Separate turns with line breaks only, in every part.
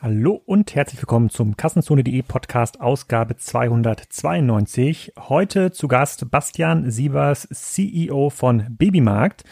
Hallo und herzlich willkommen zum Kassenzone.de Podcast Ausgabe 292. Heute zu Gast Bastian Sievers, CEO von Babymarkt.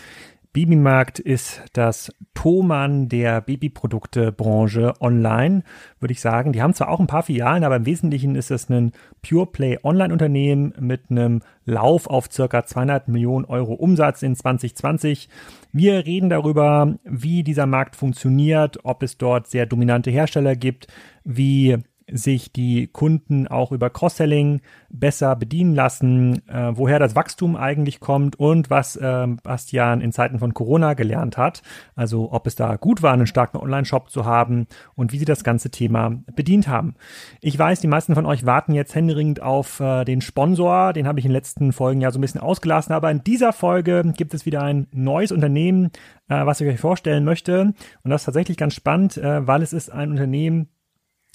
Babymarkt ist das Thomann der Babyproduktebranche online, würde ich sagen. Die haben zwar auch ein paar Filialen, aber im Wesentlichen ist es ein Pure Play Online-Unternehmen mit einem Lauf auf circa 200 Millionen Euro Umsatz in 2020. Wir reden darüber, wie dieser Markt funktioniert, ob es dort sehr dominante Hersteller gibt, wie sich die Kunden auch über Cross-Selling besser bedienen lassen, äh, woher das Wachstum eigentlich kommt und was äh, Bastian in Zeiten von Corona gelernt hat. Also ob es da gut war, einen starken Online-Shop zu haben und wie sie das ganze Thema bedient haben. Ich weiß, die meisten von euch warten jetzt händeringend auf äh, den Sponsor. Den habe ich in den letzten Folgen ja so ein bisschen ausgelassen. Aber in dieser Folge gibt es wieder ein neues Unternehmen, äh, was ich euch vorstellen möchte. Und das ist tatsächlich ganz spannend, äh, weil es ist ein Unternehmen,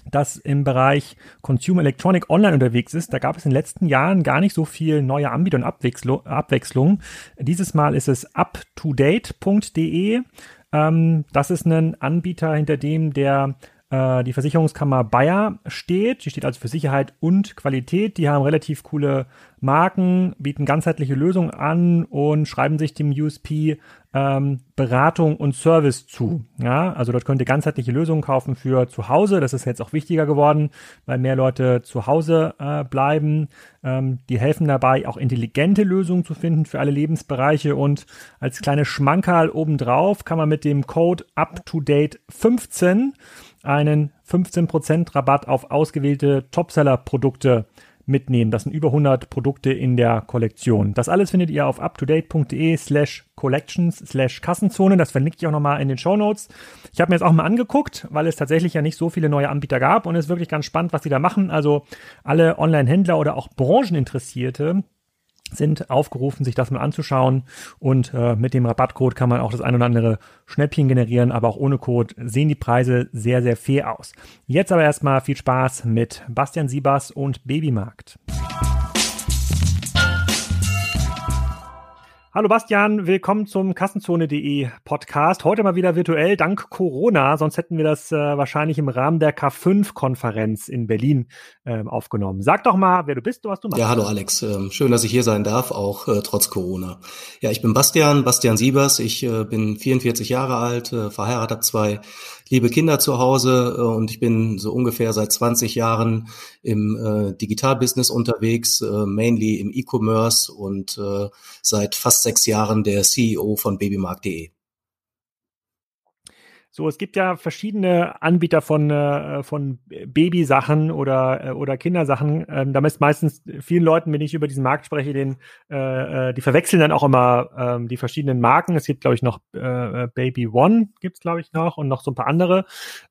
das im Bereich Consumer Electronic Online unterwegs ist. Da gab es in den letzten Jahren gar nicht so viel neue Anbieter und Abwechslung. Dieses Mal ist es uptodate.de. Ähm, das ist ein Anbieter, hinter dem der äh, die Versicherungskammer Bayer steht. Die steht also für Sicherheit und Qualität. Die haben relativ coole Marken, bieten ganzheitliche Lösungen an und schreiben sich dem USP ähm, Beratung und Service zu. Ja, also dort könnt ihr ganzheitliche Lösungen kaufen für zu Hause. Das ist jetzt auch wichtiger geworden, weil mehr Leute zu Hause äh, bleiben. Ähm, die helfen dabei, auch intelligente Lösungen zu finden für alle Lebensbereiche. Und als kleine Schmankerl obendrauf kann man mit dem Code UpToDate 15 einen 15% Rabatt auf ausgewählte Topseller-Produkte mitnehmen. Das sind über 100 Produkte in der Kollektion. Das alles findet ihr auf uptodate.de slash collections slash Kassenzone. Das verlinke ich auch nochmal in den Show. Ich habe mir jetzt auch mal angeguckt, weil es tatsächlich ja nicht so viele neue Anbieter gab und es ist wirklich ganz spannend, was sie da machen. Also alle Online-Händler oder auch Brancheninteressierte sind aufgerufen, sich das mal anzuschauen. Und äh, mit dem Rabattcode kann man auch das ein oder andere Schnäppchen generieren, aber auch ohne Code sehen die Preise sehr, sehr fair aus. Jetzt aber erstmal viel Spaß mit Bastian Siebers und Babymarkt. Hallo Bastian, willkommen zum Kassenzone.de Podcast. Heute mal wieder virtuell, dank Corona. Sonst hätten wir das äh, wahrscheinlich im Rahmen der K5-Konferenz in Berlin äh, aufgenommen. Sag doch mal, wer du bist und was du machst.
Ja, hallo Alex. Ähm, schön, dass ich hier sein darf, auch äh, trotz Corona. Ja, ich bin Bastian, Bastian Siebers. Ich äh, bin 44 Jahre alt, äh, verheiratet, zwei liebe Kinder zu Hause äh, und ich bin so ungefähr seit 20 Jahren im äh, Digitalbusiness unterwegs, äh, mainly im E-Commerce und äh, seit fast sechs Jahren der CEO von babymarkt.de.
So, es gibt ja verschiedene Anbieter von, äh, von Babysachen oder, äh, oder Kindersachen. Ähm, damit ist meistens vielen Leuten, wenn ich über diesen Markt spreche, den, äh, äh die verwechseln dann auch immer ähm, die verschiedenen Marken. Es gibt, glaube ich, noch äh, Baby One gibt's glaube ich, noch und noch so ein paar andere.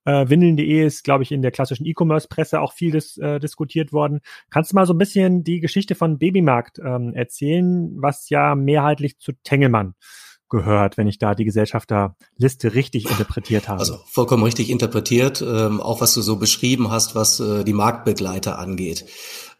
Äh, Windeln.de ist, glaube ich, in der klassischen E-Commerce-Presse auch viel dis, äh, diskutiert worden. Kannst du mal so ein bisschen die Geschichte von Babymarkt ähm, erzählen, was ja mehrheitlich zu Tengelmann gehört, wenn ich da die Gesellschafterliste richtig interpretiert habe.
Also vollkommen richtig interpretiert, ähm, auch was du so beschrieben hast, was äh, die Marktbegleiter angeht.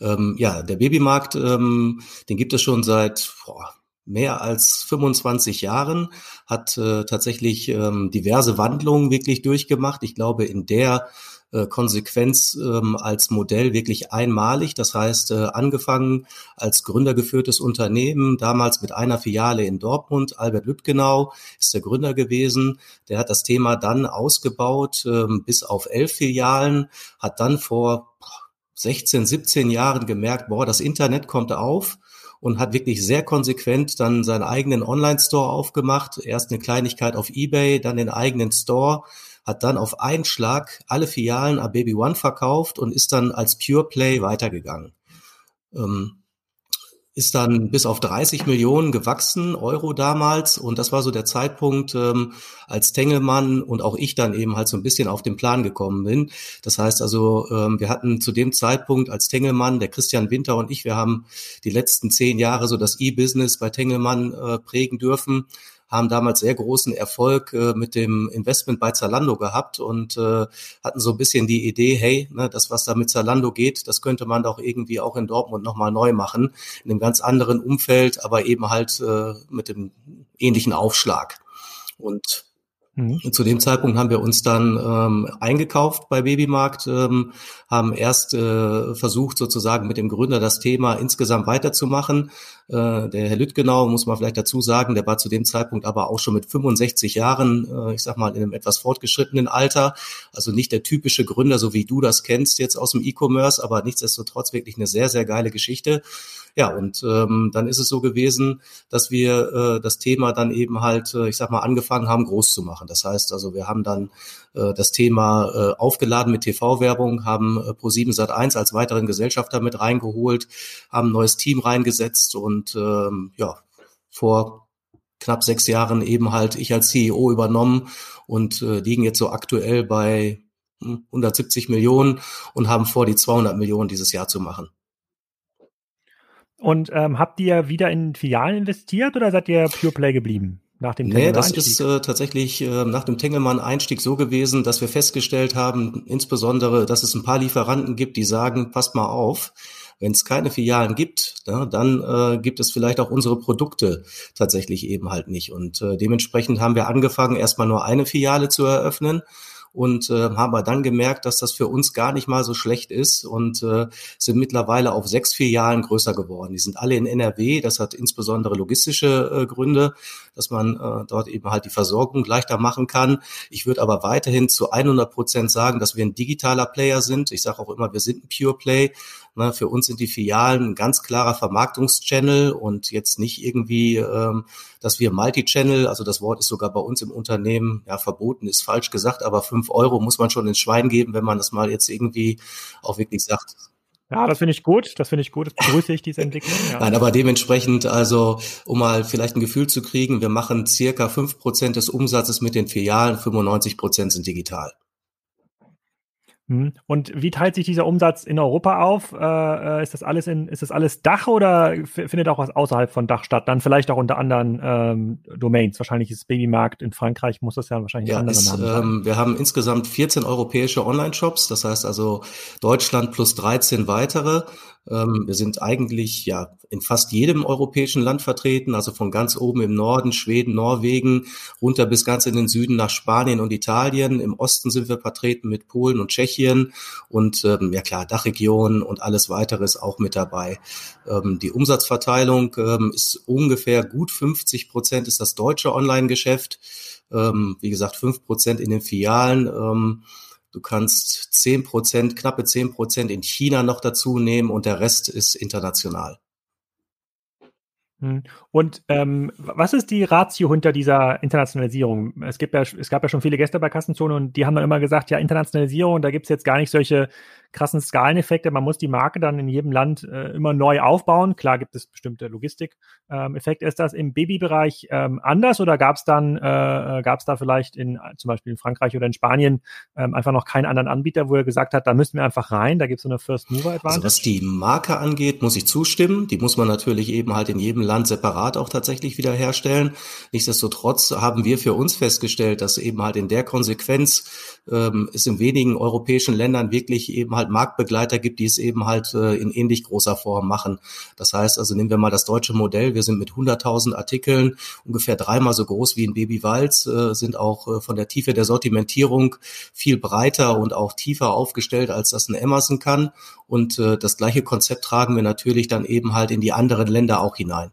Ähm, ja, der Babymarkt, ähm, den gibt es schon seit boah, mehr als 25 Jahren, hat äh, tatsächlich ähm, diverse Wandlungen wirklich durchgemacht. Ich glaube, in der äh, Konsequenz ähm, als Modell wirklich einmalig. Das heißt, äh, angefangen als gründergeführtes Unternehmen, damals mit einer Filiale in Dortmund. Albert Lüttgenau ist der Gründer gewesen. Der hat das Thema dann ausgebaut ähm, bis auf elf Filialen, hat dann vor 16, 17 Jahren gemerkt, boah, das Internet kommt auf und hat wirklich sehr konsequent dann seinen eigenen Online-Store aufgemacht. Erst eine Kleinigkeit auf eBay, dann den eigenen Store hat dann auf einen Schlag alle Filialen an Baby One verkauft und ist dann als Pure Play weitergegangen. Ähm, ist dann bis auf 30 Millionen gewachsen, Euro damals. Und das war so der Zeitpunkt, ähm, als Tengelmann und auch ich dann eben halt so ein bisschen auf den Plan gekommen bin. Das heißt also, ähm, wir hatten zu dem Zeitpunkt als Tengelmann, der Christian Winter und ich, wir haben die letzten zehn Jahre so das E-Business bei Tengelmann äh, prägen dürfen haben damals sehr großen Erfolg äh, mit dem Investment bei Zalando gehabt und äh, hatten so ein bisschen die Idee, hey, ne, das, was da mit Zalando geht, das könnte man doch irgendwie auch in Dortmund nochmal neu machen, in einem ganz anderen Umfeld, aber eben halt äh, mit dem ähnlichen Aufschlag. Und Mhm. Zu dem Zeitpunkt haben wir uns dann ähm, eingekauft bei Babymarkt, ähm, haben erst äh, versucht, sozusagen mit dem Gründer das Thema insgesamt weiterzumachen. Äh, der Herr Lüttgenau, muss man vielleicht dazu sagen, der war zu dem Zeitpunkt aber auch schon mit 65 Jahren, äh, ich sag mal, in einem etwas fortgeschrittenen Alter. Also nicht der typische Gründer, so wie du das kennst jetzt aus dem E-Commerce, aber nichtsdestotrotz wirklich eine sehr, sehr geile Geschichte. Ja, und ähm, dann ist es so gewesen, dass wir äh, das Thema dann eben halt, äh, ich sag mal, angefangen haben, groß zu machen. Das heißt also, wir haben dann äh, das Thema äh, aufgeladen mit TV-Werbung, haben äh, Pro7 Sat1 als weiteren Gesellschafter mit reingeholt, haben ein neues Team reingesetzt und ähm, ja, vor knapp sechs Jahren eben halt ich als CEO übernommen und äh, liegen jetzt so aktuell bei 170 hm, Millionen und haben vor, die 200 Millionen dieses Jahr zu machen.
Und ähm, habt ihr wieder in Filialen investiert oder seid ihr Pure Play geblieben?
Nach dem nee, das ist äh, tatsächlich äh, nach dem Tengelmann-Einstieg so gewesen, dass wir festgestellt haben, insbesondere, dass es ein paar Lieferanten gibt, die sagen, passt mal auf, wenn es keine Filialen gibt, ja, dann äh, gibt es vielleicht auch unsere Produkte tatsächlich eben halt nicht. Und äh, dementsprechend haben wir angefangen, erstmal nur eine Filiale zu eröffnen und äh, haben wir dann gemerkt, dass das für uns gar nicht mal so schlecht ist und äh, sind mittlerweile auf sechs Filialen größer geworden. Die sind alle in NRW. Das hat insbesondere logistische äh, Gründe, dass man äh, dort eben halt die Versorgung leichter machen kann. Ich würde aber weiterhin zu 100 Prozent sagen, dass wir ein digitaler Player sind. Ich sage auch immer, wir sind ein Pure Play. Ne, für uns sind die Filialen ein ganz klarer Vermarktungschannel und jetzt nicht irgendwie, ähm, dass wir Multi-Channel, also das Wort ist sogar bei uns im Unternehmen, ja, verboten ist falsch gesagt, aber fünf Euro muss man schon ins Schwein geben, wenn man das mal jetzt irgendwie auch wirklich sagt.
Ja, das finde ich gut. Das finde ich gut. Das begrüße ich, diese Entwicklung.
Ja. Nein, aber dementsprechend, also, um mal vielleicht ein Gefühl zu kriegen, wir machen circa fünf Prozent des Umsatzes mit den Filialen, 95 Prozent sind digital.
Hm. Und wie teilt sich dieser Umsatz in Europa auf? Äh, äh, ist das alles in, ist das alles Dach oder findet auch was außerhalb von Dach statt? Dann vielleicht auch unter anderen ähm, Domains. Wahrscheinlich ist Babymarkt in Frankreich, muss das ja wahrscheinlich
ja, andere Namen sein. Ähm, wir haben insgesamt 14 europäische Online-Shops, das heißt also Deutschland plus 13 weitere. Ähm, wir sind eigentlich ja in fast jedem europäischen Land vertreten, also von ganz oben im Norden, Schweden, Norwegen, runter bis ganz in den Süden nach Spanien und Italien. Im Osten sind wir vertreten mit Polen und Tschechien und ähm, ja klar, Dachregion und alles weitere ist auch mit dabei. Ähm, die Umsatzverteilung ähm, ist ungefähr gut 50 Prozent ist das deutsche Online-Geschäft. Ähm, wie gesagt, fünf Prozent in den Filialen. Du kannst zehn Prozent, knappe zehn Prozent in China noch dazu nehmen und der Rest ist international.
Hm. Und ähm, was ist die Ratio hinter dieser Internationalisierung? Es gibt ja, es gab ja schon viele Gäste bei Kassenzone und die haben dann immer gesagt, ja, Internationalisierung, da gibt es jetzt gar nicht solche krassen Skaleneffekte. Man muss die Marke dann in jedem Land äh, immer neu aufbauen. Klar gibt es bestimmte Logistik-Effekte. Ähm, ist das im Babybereich ähm, anders oder gab es dann, äh, äh gab es da vielleicht in zum Beispiel in Frankreich oder in Spanien ähm, einfach noch keinen anderen Anbieter, wo er gesagt hat, da müssen wir einfach rein, da gibt es so eine First Mover Advantage? Also
was die Marke angeht, muss ich zustimmen. Die muss man natürlich eben halt in jedem Land separat auch tatsächlich wieder herstellen. Nichtsdestotrotz haben wir für uns festgestellt, dass eben halt in der Konsequenz ähm, es in wenigen europäischen Ländern wirklich eben halt Marktbegleiter gibt, die es eben halt äh, in ähnlich großer Form machen. Das heißt, also nehmen wir mal das deutsche Modell. Wir sind mit 100.000 Artikeln ungefähr dreimal so groß wie in Baby Walz, äh, sind auch äh, von der Tiefe der Sortimentierung viel breiter und auch tiefer aufgestellt, als das ein Amazon kann. Und äh, das gleiche Konzept tragen wir natürlich dann eben halt in die anderen Länder auch hinein.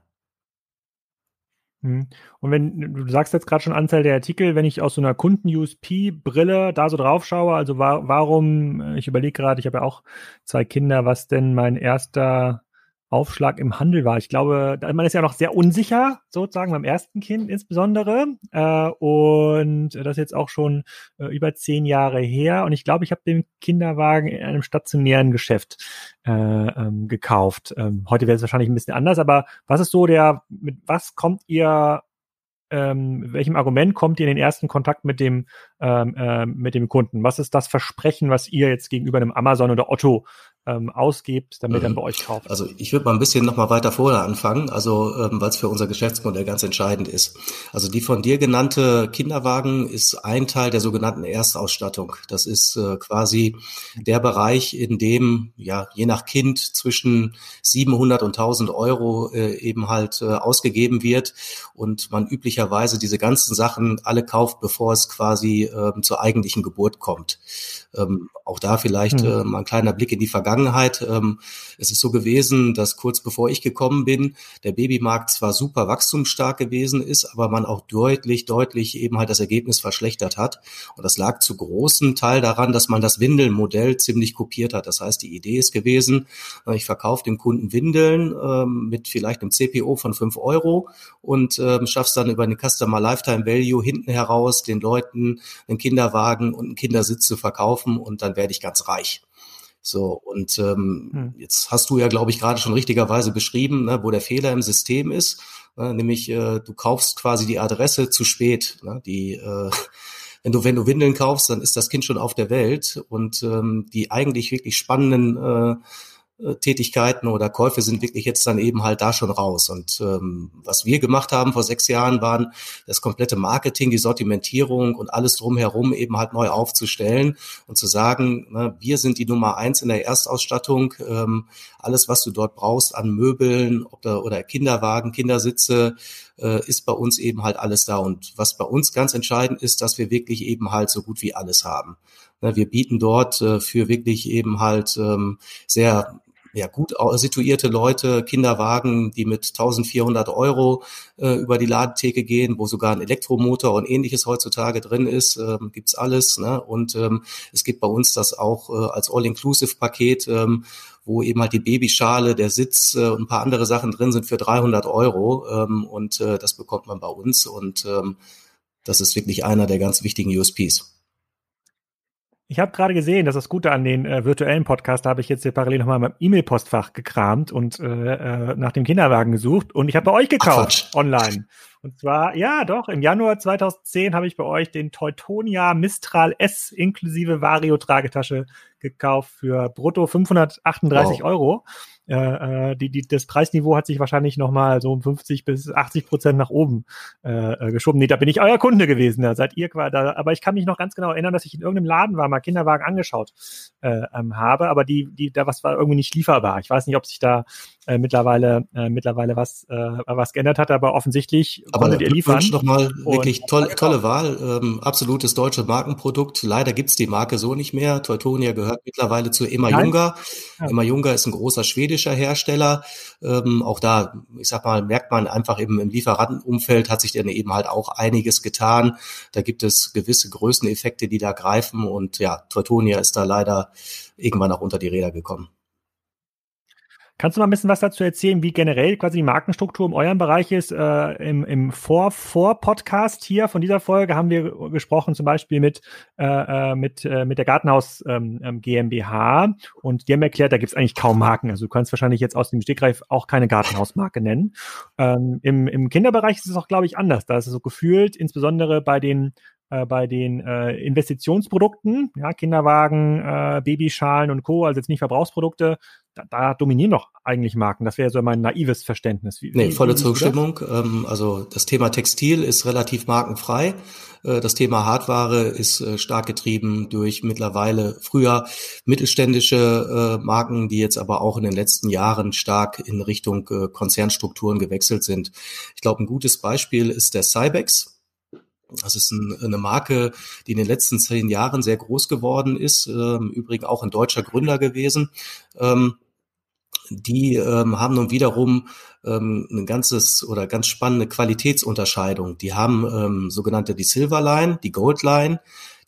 Mhm. Und wenn du sagst jetzt gerade schon Anzahl der Artikel, wenn ich aus so einer Kunden-USP-Brille da so drauf schaue, also wa warum, äh, ich überlege gerade, ich habe ja auch zwei Kinder, was denn mein erster Aufschlag im Handel war. Ich glaube, man ist ja noch sehr unsicher, sozusagen beim ersten Kind insbesondere. Äh, und das ist jetzt auch schon äh, über zehn Jahre her. Und ich glaube, ich habe den Kinderwagen in einem stationären Geschäft äh, ähm, gekauft. Ähm, heute wäre es wahrscheinlich ein bisschen anders, aber was ist so der, mit was kommt ihr ähm, welchem Argument kommt ihr in den ersten Kontakt mit dem, ähm, äh, mit dem Kunden? Was ist das Versprechen, was ihr jetzt gegenüber einem Amazon oder Otto ähm, ausgibt, damit mhm. er bei euch kauft?
Also ich würde mal ein bisschen noch mal weiter vorher anfangen, also ähm, weil es für unser Geschäftsmodell ganz entscheidend ist. Also die von dir genannte Kinderwagen ist ein Teil der sogenannten Erstausstattung. Das ist äh, quasi der Bereich, in dem ja je nach Kind zwischen 700 und 1000 Euro äh, eben halt äh, ausgegeben wird und man üblicherweise diese ganzen Sachen alle kauft, bevor es quasi äh, zur eigentlichen Geburt kommt. Ähm, auch da vielleicht mhm. äh, mal ein kleiner Blick in die Vergangenheit. Ähm, es ist so gewesen, dass kurz bevor ich gekommen bin, der Babymarkt zwar super wachstumsstark gewesen ist, aber man auch deutlich, deutlich eben halt das Ergebnis verschlechtert hat. Und das lag zu großen Teil daran, dass man das Windelmodell ziemlich kopiert hat. Das heißt, die Idee ist gewesen, äh, ich verkaufe dem Kunden Windeln ähm, mit vielleicht einem CPO von fünf Euro und ähm, schaff's dann über eine Customer Lifetime Value hinten heraus den Leuten einen Kinderwagen und einen Kindersitz zu verkaufen und dann werde ich ganz reich. So, und ähm, hm. jetzt hast du ja, glaube ich, gerade schon richtigerweise beschrieben, ne, wo der Fehler im System ist. Ne, nämlich, äh, du kaufst quasi die Adresse zu spät. Ne, die, äh, wenn du, wenn du Windeln kaufst, dann ist das Kind schon auf der Welt. Und ähm, die eigentlich wirklich spannenden äh, Tätigkeiten oder Käufe sind wirklich jetzt dann eben halt da schon raus. Und ähm, was wir gemacht haben vor sechs Jahren, waren das komplette Marketing, die Sortimentierung und alles drumherum eben halt neu aufzustellen und zu sagen, ne, wir sind die Nummer eins in der Erstausstattung. Ähm, alles, was du dort brauchst an Möbeln oder, oder Kinderwagen, Kindersitze, äh, ist bei uns eben halt alles da. Und was bei uns ganz entscheidend ist, dass wir wirklich eben halt so gut wie alles haben. Ne, wir bieten dort äh, für wirklich eben halt ähm, sehr ja, gut situierte Leute, Kinderwagen, die mit 1400 Euro äh, über die Ladetheke gehen, wo sogar ein Elektromotor und ähnliches heutzutage drin ist, ähm, gibt's alles. Ne? Und ähm, es gibt bei uns das auch äh, als All-Inclusive-Paket, ähm, wo eben halt die Babyschale, der Sitz äh, und ein paar andere Sachen drin sind für 300 Euro. Ähm, und äh, das bekommt man bei uns. Und ähm, das ist wirklich einer der ganz wichtigen USPs.
Ich habe gerade gesehen, dass das Gute an den äh, virtuellen Podcast, da habe ich jetzt hier parallel nochmal im E-Mail-Postfach gekramt und äh, äh, nach dem Kinderwagen gesucht und ich habe bei euch gekauft Ach, online. Und zwar, ja doch, im Januar 2010 habe ich bei euch den Teutonia Mistral S inklusive Vario-Tragetasche gekauft für brutto 538 wow. Euro. Äh, die, die, das Preisniveau hat sich wahrscheinlich nochmal so um 50 bis 80 Prozent nach oben äh, äh, geschoben. Nee, da bin ich euer Kunde gewesen, da seid ihr quasi da. Aber ich kann mich noch ganz genau erinnern, dass ich in irgendeinem Laden war, mal Kinderwagen angeschaut äh, ähm, habe, aber die, die, da was war irgendwie nicht lieferbar. Ich weiß nicht, ob sich da äh, mittlerweile äh, mittlerweile was äh, was geändert hat, aber offensichtlich
aber konntet ihr liefern. noch mal wirklich tolle tolle Wahl, ähm, absolutes deutsche Markenprodukt. Leider gibt's die Marke so nicht mehr. Teutonia gehört mittlerweile zu Emma Junga. Ja. Emma Junga ist ein großer schwedischer Hersteller. Ähm, auch da, ich sag mal, merkt man einfach eben im Lieferantenumfeld hat sich dann eben halt auch einiges getan. Da gibt es gewisse Größeneffekte, die da greifen und ja, Teutonia ist da leider irgendwann auch unter die Räder gekommen.
Kannst du mal ein bisschen was dazu erzählen, wie generell quasi die Markenstruktur in eurem Bereich ist? Äh, Im im Vor-Vor-Podcast hier von dieser Folge haben wir gesprochen zum Beispiel mit, äh, äh mit, äh, mit der Gartenhaus ähm, ähm GmbH und die haben erklärt, da gibt es eigentlich kaum Marken. Also du kannst wahrscheinlich jetzt aus dem Stegreif auch keine Gartenhausmarke nennen. Ähm, im, Im Kinderbereich ist es auch, glaube ich, anders. Da ist es so gefühlt, insbesondere bei den äh, bei den äh, Investitionsprodukten, ja, Kinderwagen, äh, Babyschalen und Co., also jetzt nicht Verbrauchsprodukte, da, da dominieren doch eigentlich Marken. Das wäre so mein naives Verständnis.
Wie, nee, volle Zustimmung. Ähm, also das Thema Textil ist relativ markenfrei. Äh, das Thema Hardware ist äh, stark getrieben durch mittlerweile früher mittelständische äh, Marken, die jetzt aber auch in den letzten Jahren stark in Richtung Konzernstrukturen gewechselt sind. Ich glaube, ein gutes Beispiel ist der Cybex das ist ein, eine Marke, die in den letzten zehn Jahren sehr groß geworden ist, ähm, übrigens auch ein deutscher Gründer gewesen. Ähm, die ähm, haben nun wiederum ähm, ein ganzes oder ganz spannende Qualitätsunterscheidung. Die haben ähm, sogenannte die Silver Line, die Gold Line,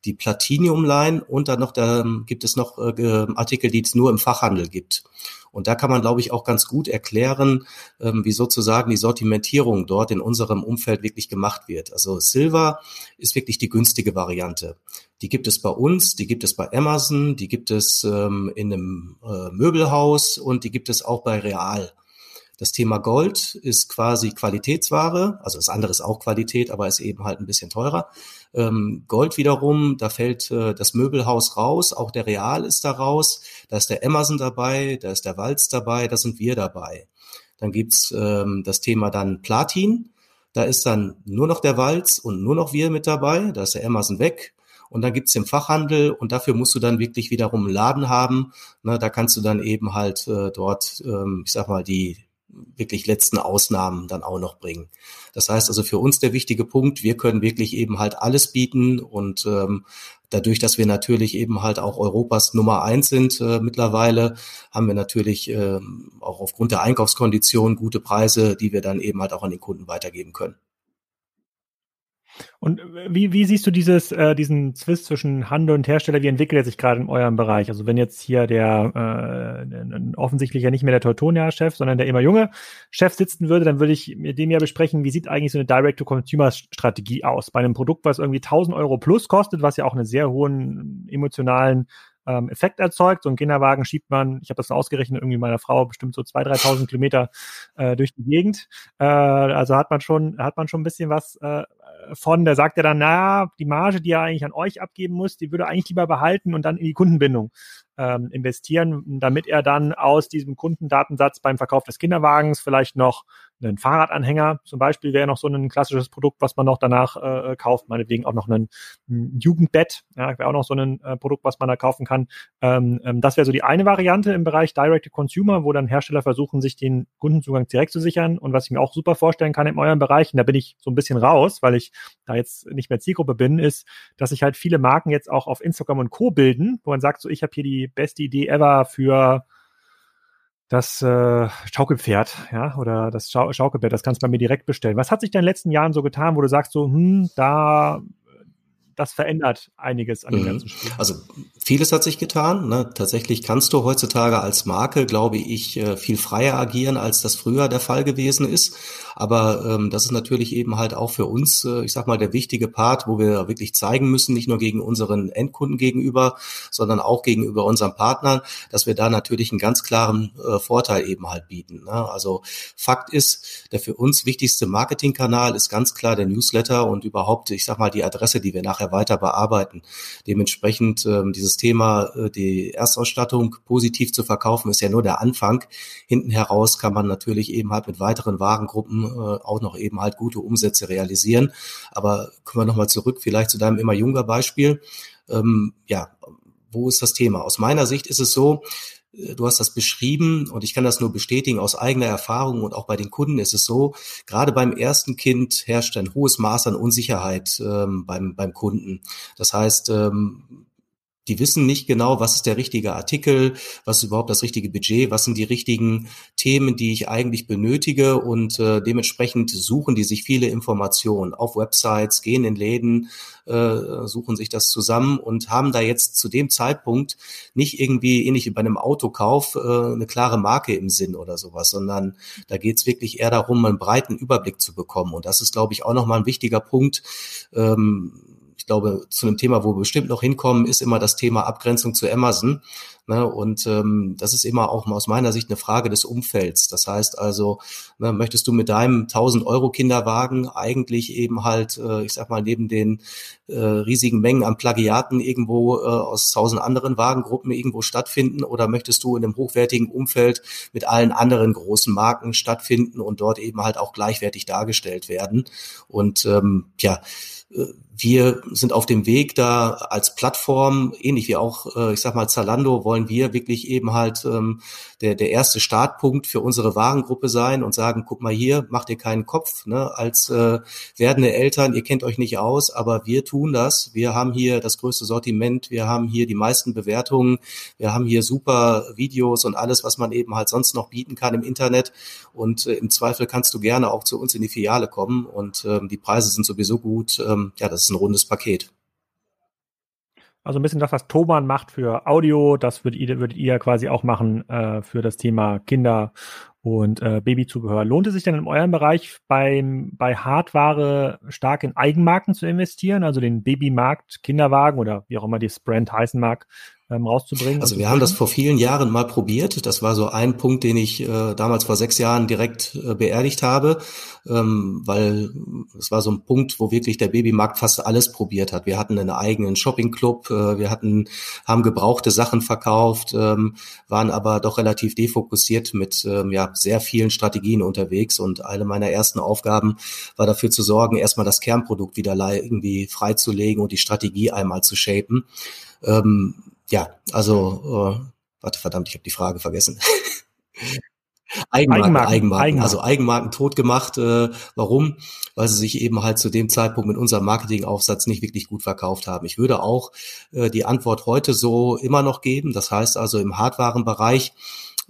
die Platinum Line und dann noch da gibt es noch äh, Artikel, die es nur im Fachhandel gibt. Und da kann man, glaube ich, auch ganz gut erklären, ähm, wie sozusagen die Sortimentierung dort in unserem Umfeld wirklich gemacht wird. Also Silver ist wirklich die günstige Variante. Die gibt es bei uns, die gibt es bei Amazon, die gibt es ähm, in einem äh, Möbelhaus und die gibt es auch bei Real. Das Thema Gold ist quasi Qualitätsware, also das andere ist auch Qualität, aber ist eben halt ein bisschen teurer. Ähm, Gold wiederum, da fällt äh, das Möbelhaus raus, auch der Real ist da raus, da ist der Amazon dabei, da ist der Walz dabei, da sind wir dabei. Dann gibt's ähm, das Thema dann Platin, da ist dann nur noch der Walz und nur noch wir mit dabei, da ist der Amazon weg. Und dann gibt's den Fachhandel und dafür musst du dann wirklich wiederum einen Laden haben. Na, da kannst du dann eben halt äh, dort, ähm, ich sag mal, die wirklich letzten Ausnahmen dann auch noch bringen. Das heißt also für uns der wichtige Punkt, wir können wirklich eben halt alles bieten und ähm, dadurch, dass wir natürlich eben halt auch Europas Nummer eins sind äh, mittlerweile, haben wir natürlich äh, auch aufgrund der Einkaufskonditionen gute Preise, die wir dann eben halt auch an den Kunden weitergeben können.
Und wie, wie siehst du dieses, äh, diesen Zwist zwischen Handel und Hersteller? Wie entwickelt er sich gerade in eurem Bereich? Also wenn jetzt hier der äh, offensichtlich ja nicht mehr der Teutonia-Chef, sondern der immer junge Chef sitzen würde, dann würde ich mit dem ja besprechen, wie sieht eigentlich so eine Direct-to-Consumer-Strategie aus? Bei einem Produkt, was irgendwie 1000 Euro plus kostet, was ja auch einen sehr hohen emotionalen ähm, Effekt erzeugt. So ein Kinderwagen schiebt man, ich habe das ausgerechnet, irgendwie meiner Frau bestimmt so 2.000, 3.000 Kilometer äh, durch die Gegend. Äh, also hat man schon, hat man schon ein bisschen was äh, von, der sagt ja dann, naja, die Marge, die er eigentlich an euch abgeben muss, die würde er eigentlich lieber behalten und dann in die Kundenbindung ähm, investieren, damit er dann aus diesem Kundendatensatz beim Verkauf des Kinderwagens vielleicht noch einen Fahrradanhänger zum Beispiel wäre noch so ein klassisches Produkt, was man noch danach äh, kauft, meinetwegen auch noch ein, Jugendbett, ja, wäre auch noch so ein äh, Produkt, was man da kaufen kann. Ähm, ähm, das wäre so die eine Variante im Bereich Direct-to-Consumer, wo dann Hersteller versuchen, sich den Kundenzugang direkt zu sichern. Und was ich mir auch super vorstellen kann in eurem Bereich, und da bin ich so ein bisschen raus, weil ich da jetzt nicht mehr Zielgruppe bin, ist, dass sich halt viele Marken jetzt auch auf Instagram und Co. bilden, wo man sagt, so ich habe hier die beste Idee ever für das äh, Schaukelpferd, ja, oder das Schau Schaukelbett, das kannst du bei mir direkt bestellen. Was hat sich denn in den letzten Jahren so getan, wo du sagst so, hm, da das verändert einiges an dem mhm. ganzen Spiel.
Also vieles hat sich getan. Ne? Tatsächlich kannst du heutzutage als Marke, glaube ich, äh, viel freier agieren, als das früher der Fall gewesen ist. Aber ähm, das ist natürlich eben halt auch für uns, äh, ich sag mal, der wichtige Part, wo wir wirklich zeigen müssen, nicht nur gegen unseren Endkunden gegenüber, sondern auch gegenüber unseren Partnern, dass wir da natürlich einen ganz klaren äh, Vorteil eben halt bieten. Ne? Also Fakt ist, der für uns wichtigste Marketingkanal ist ganz klar der Newsletter und überhaupt, ich sag mal, die Adresse, die wir nachher weiter bearbeiten. Dementsprechend ähm, dieses Thema, äh, die Erstausstattung positiv zu verkaufen, ist ja nur der Anfang. Hinten heraus kann man natürlich eben halt mit weiteren Warengruppen äh, auch noch eben halt gute Umsätze realisieren. Aber kommen wir nochmal zurück, vielleicht zu deinem immer jünger Beispiel. Ähm, ja, wo ist das Thema? Aus meiner Sicht ist es so, äh, du hast das beschrieben und ich kann das nur bestätigen aus eigener Erfahrung und auch bei den Kunden ist es so, gerade beim ersten Kind herrscht ein hohes Maß an Unsicherheit ähm, beim, beim Kunden. Das heißt, ähm, die wissen nicht genau, was ist der richtige Artikel, was ist überhaupt das richtige Budget, was sind die richtigen Themen, die ich eigentlich benötige und äh, dementsprechend suchen die sich viele Informationen auf Websites, gehen in Läden, äh, suchen sich das zusammen und haben da jetzt zu dem Zeitpunkt nicht irgendwie ähnlich wie bei einem Autokauf äh, eine klare Marke im Sinn oder sowas, sondern da geht es wirklich eher darum, einen breiten Überblick zu bekommen und das ist, glaube ich, auch nochmal ein wichtiger Punkt. Ähm, glaube, zu einem Thema, wo wir bestimmt noch hinkommen, ist immer das Thema Abgrenzung zu Amazon. Ne? Und ähm, das ist immer auch aus meiner Sicht eine Frage des Umfelds. Das heißt also, ne, möchtest du mit deinem 1000 Euro Kinderwagen eigentlich eben halt, äh, ich sag mal, neben den äh, riesigen Mengen an Plagiaten irgendwo äh, aus tausend anderen Wagengruppen irgendwo stattfinden oder möchtest du in einem hochwertigen Umfeld mit allen anderen großen Marken stattfinden und dort eben halt auch gleichwertig dargestellt werden? Und ähm, ja, wir sind auf dem Weg da als Plattform, ähnlich wie auch, äh, ich sag mal, Zalando, wollen wir wirklich eben halt ähm, der, der erste Startpunkt für unsere Warengruppe sein und sagen, guck mal hier, macht ihr keinen Kopf, ne? als äh, werdende Eltern, ihr kennt euch nicht aus, aber wir tun das. Wir haben hier das größte Sortiment, wir haben hier die meisten Bewertungen, wir haben hier super Videos und alles, was man eben halt sonst noch bieten kann im Internet. Und äh, im Zweifel kannst du gerne auch zu uns in die Filiale kommen und ähm, die Preise sind sowieso gut. Ähm, ja, das ein rundes Paket.
Also ein bisschen das, was Thomann macht für Audio, das würdet ihr, würdet ihr quasi auch machen äh, für das Thema Kinder und äh, Babyzubehör. Lohnt es sich denn in eurem Bereich beim, bei Hardware stark in Eigenmarken zu investieren, also den Babymarkt, Kinderwagen oder wie auch immer das Brand heißen mag, ähm, rauszubringen?
Also wir haben das vor vielen Jahren mal probiert. Das war so ein Punkt, den ich äh, damals vor sechs Jahren direkt äh, beerdigt habe, ähm, weil es war so ein Punkt, wo wirklich der Babymarkt fast alles probiert hat. Wir hatten einen eigenen Shoppingclub, äh, wir hatten, haben gebrauchte Sachen verkauft, ähm, waren aber doch relativ defokussiert mit ähm, ja sehr vielen Strategien unterwegs. Und eine meiner ersten Aufgaben war dafür zu sorgen, erstmal das Kernprodukt wieder irgendwie freizulegen und die Strategie einmal zu shapen. Ähm, ja, also, äh, warte, verdammt, ich habe die Frage vergessen. Eigenmarken, Eigenmarken, Eigenmarken, also Eigenmarken tot gemacht. Äh, warum? Weil sie sich eben halt zu dem Zeitpunkt mit unserem Marketingaufsatz nicht wirklich gut verkauft haben. Ich würde auch äh, die Antwort heute so immer noch geben. Das heißt also im Hardwarenbereich äh,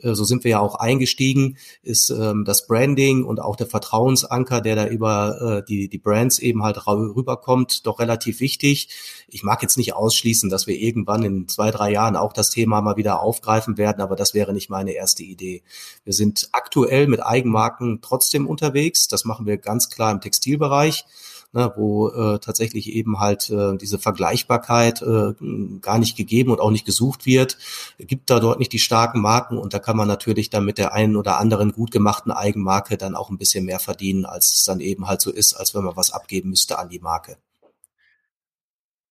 so sind wir ja auch eingestiegen, ist ähm, das Branding und auch der Vertrauensanker, der da über äh, die, die Brands eben halt rüberkommt, doch relativ wichtig. Ich mag jetzt nicht ausschließen, dass wir irgendwann in zwei, drei Jahren auch das Thema mal wieder aufgreifen werden, aber das wäre nicht meine erste Idee. Wir sind aktuell mit Eigenmarken trotzdem unterwegs. Das machen wir ganz klar im Textilbereich ne, wo äh, tatsächlich eben halt äh, diese Vergleichbarkeit äh, gar nicht gegeben und auch nicht gesucht wird. Gibt da dort nicht die starken Marken und da kann man natürlich dann mit der einen oder anderen gut gemachten Eigenmarke dann auch ein bisschen mehr verdienen, als es dann eben halt so ist, als wenn man was abgeben müsste an die Marke.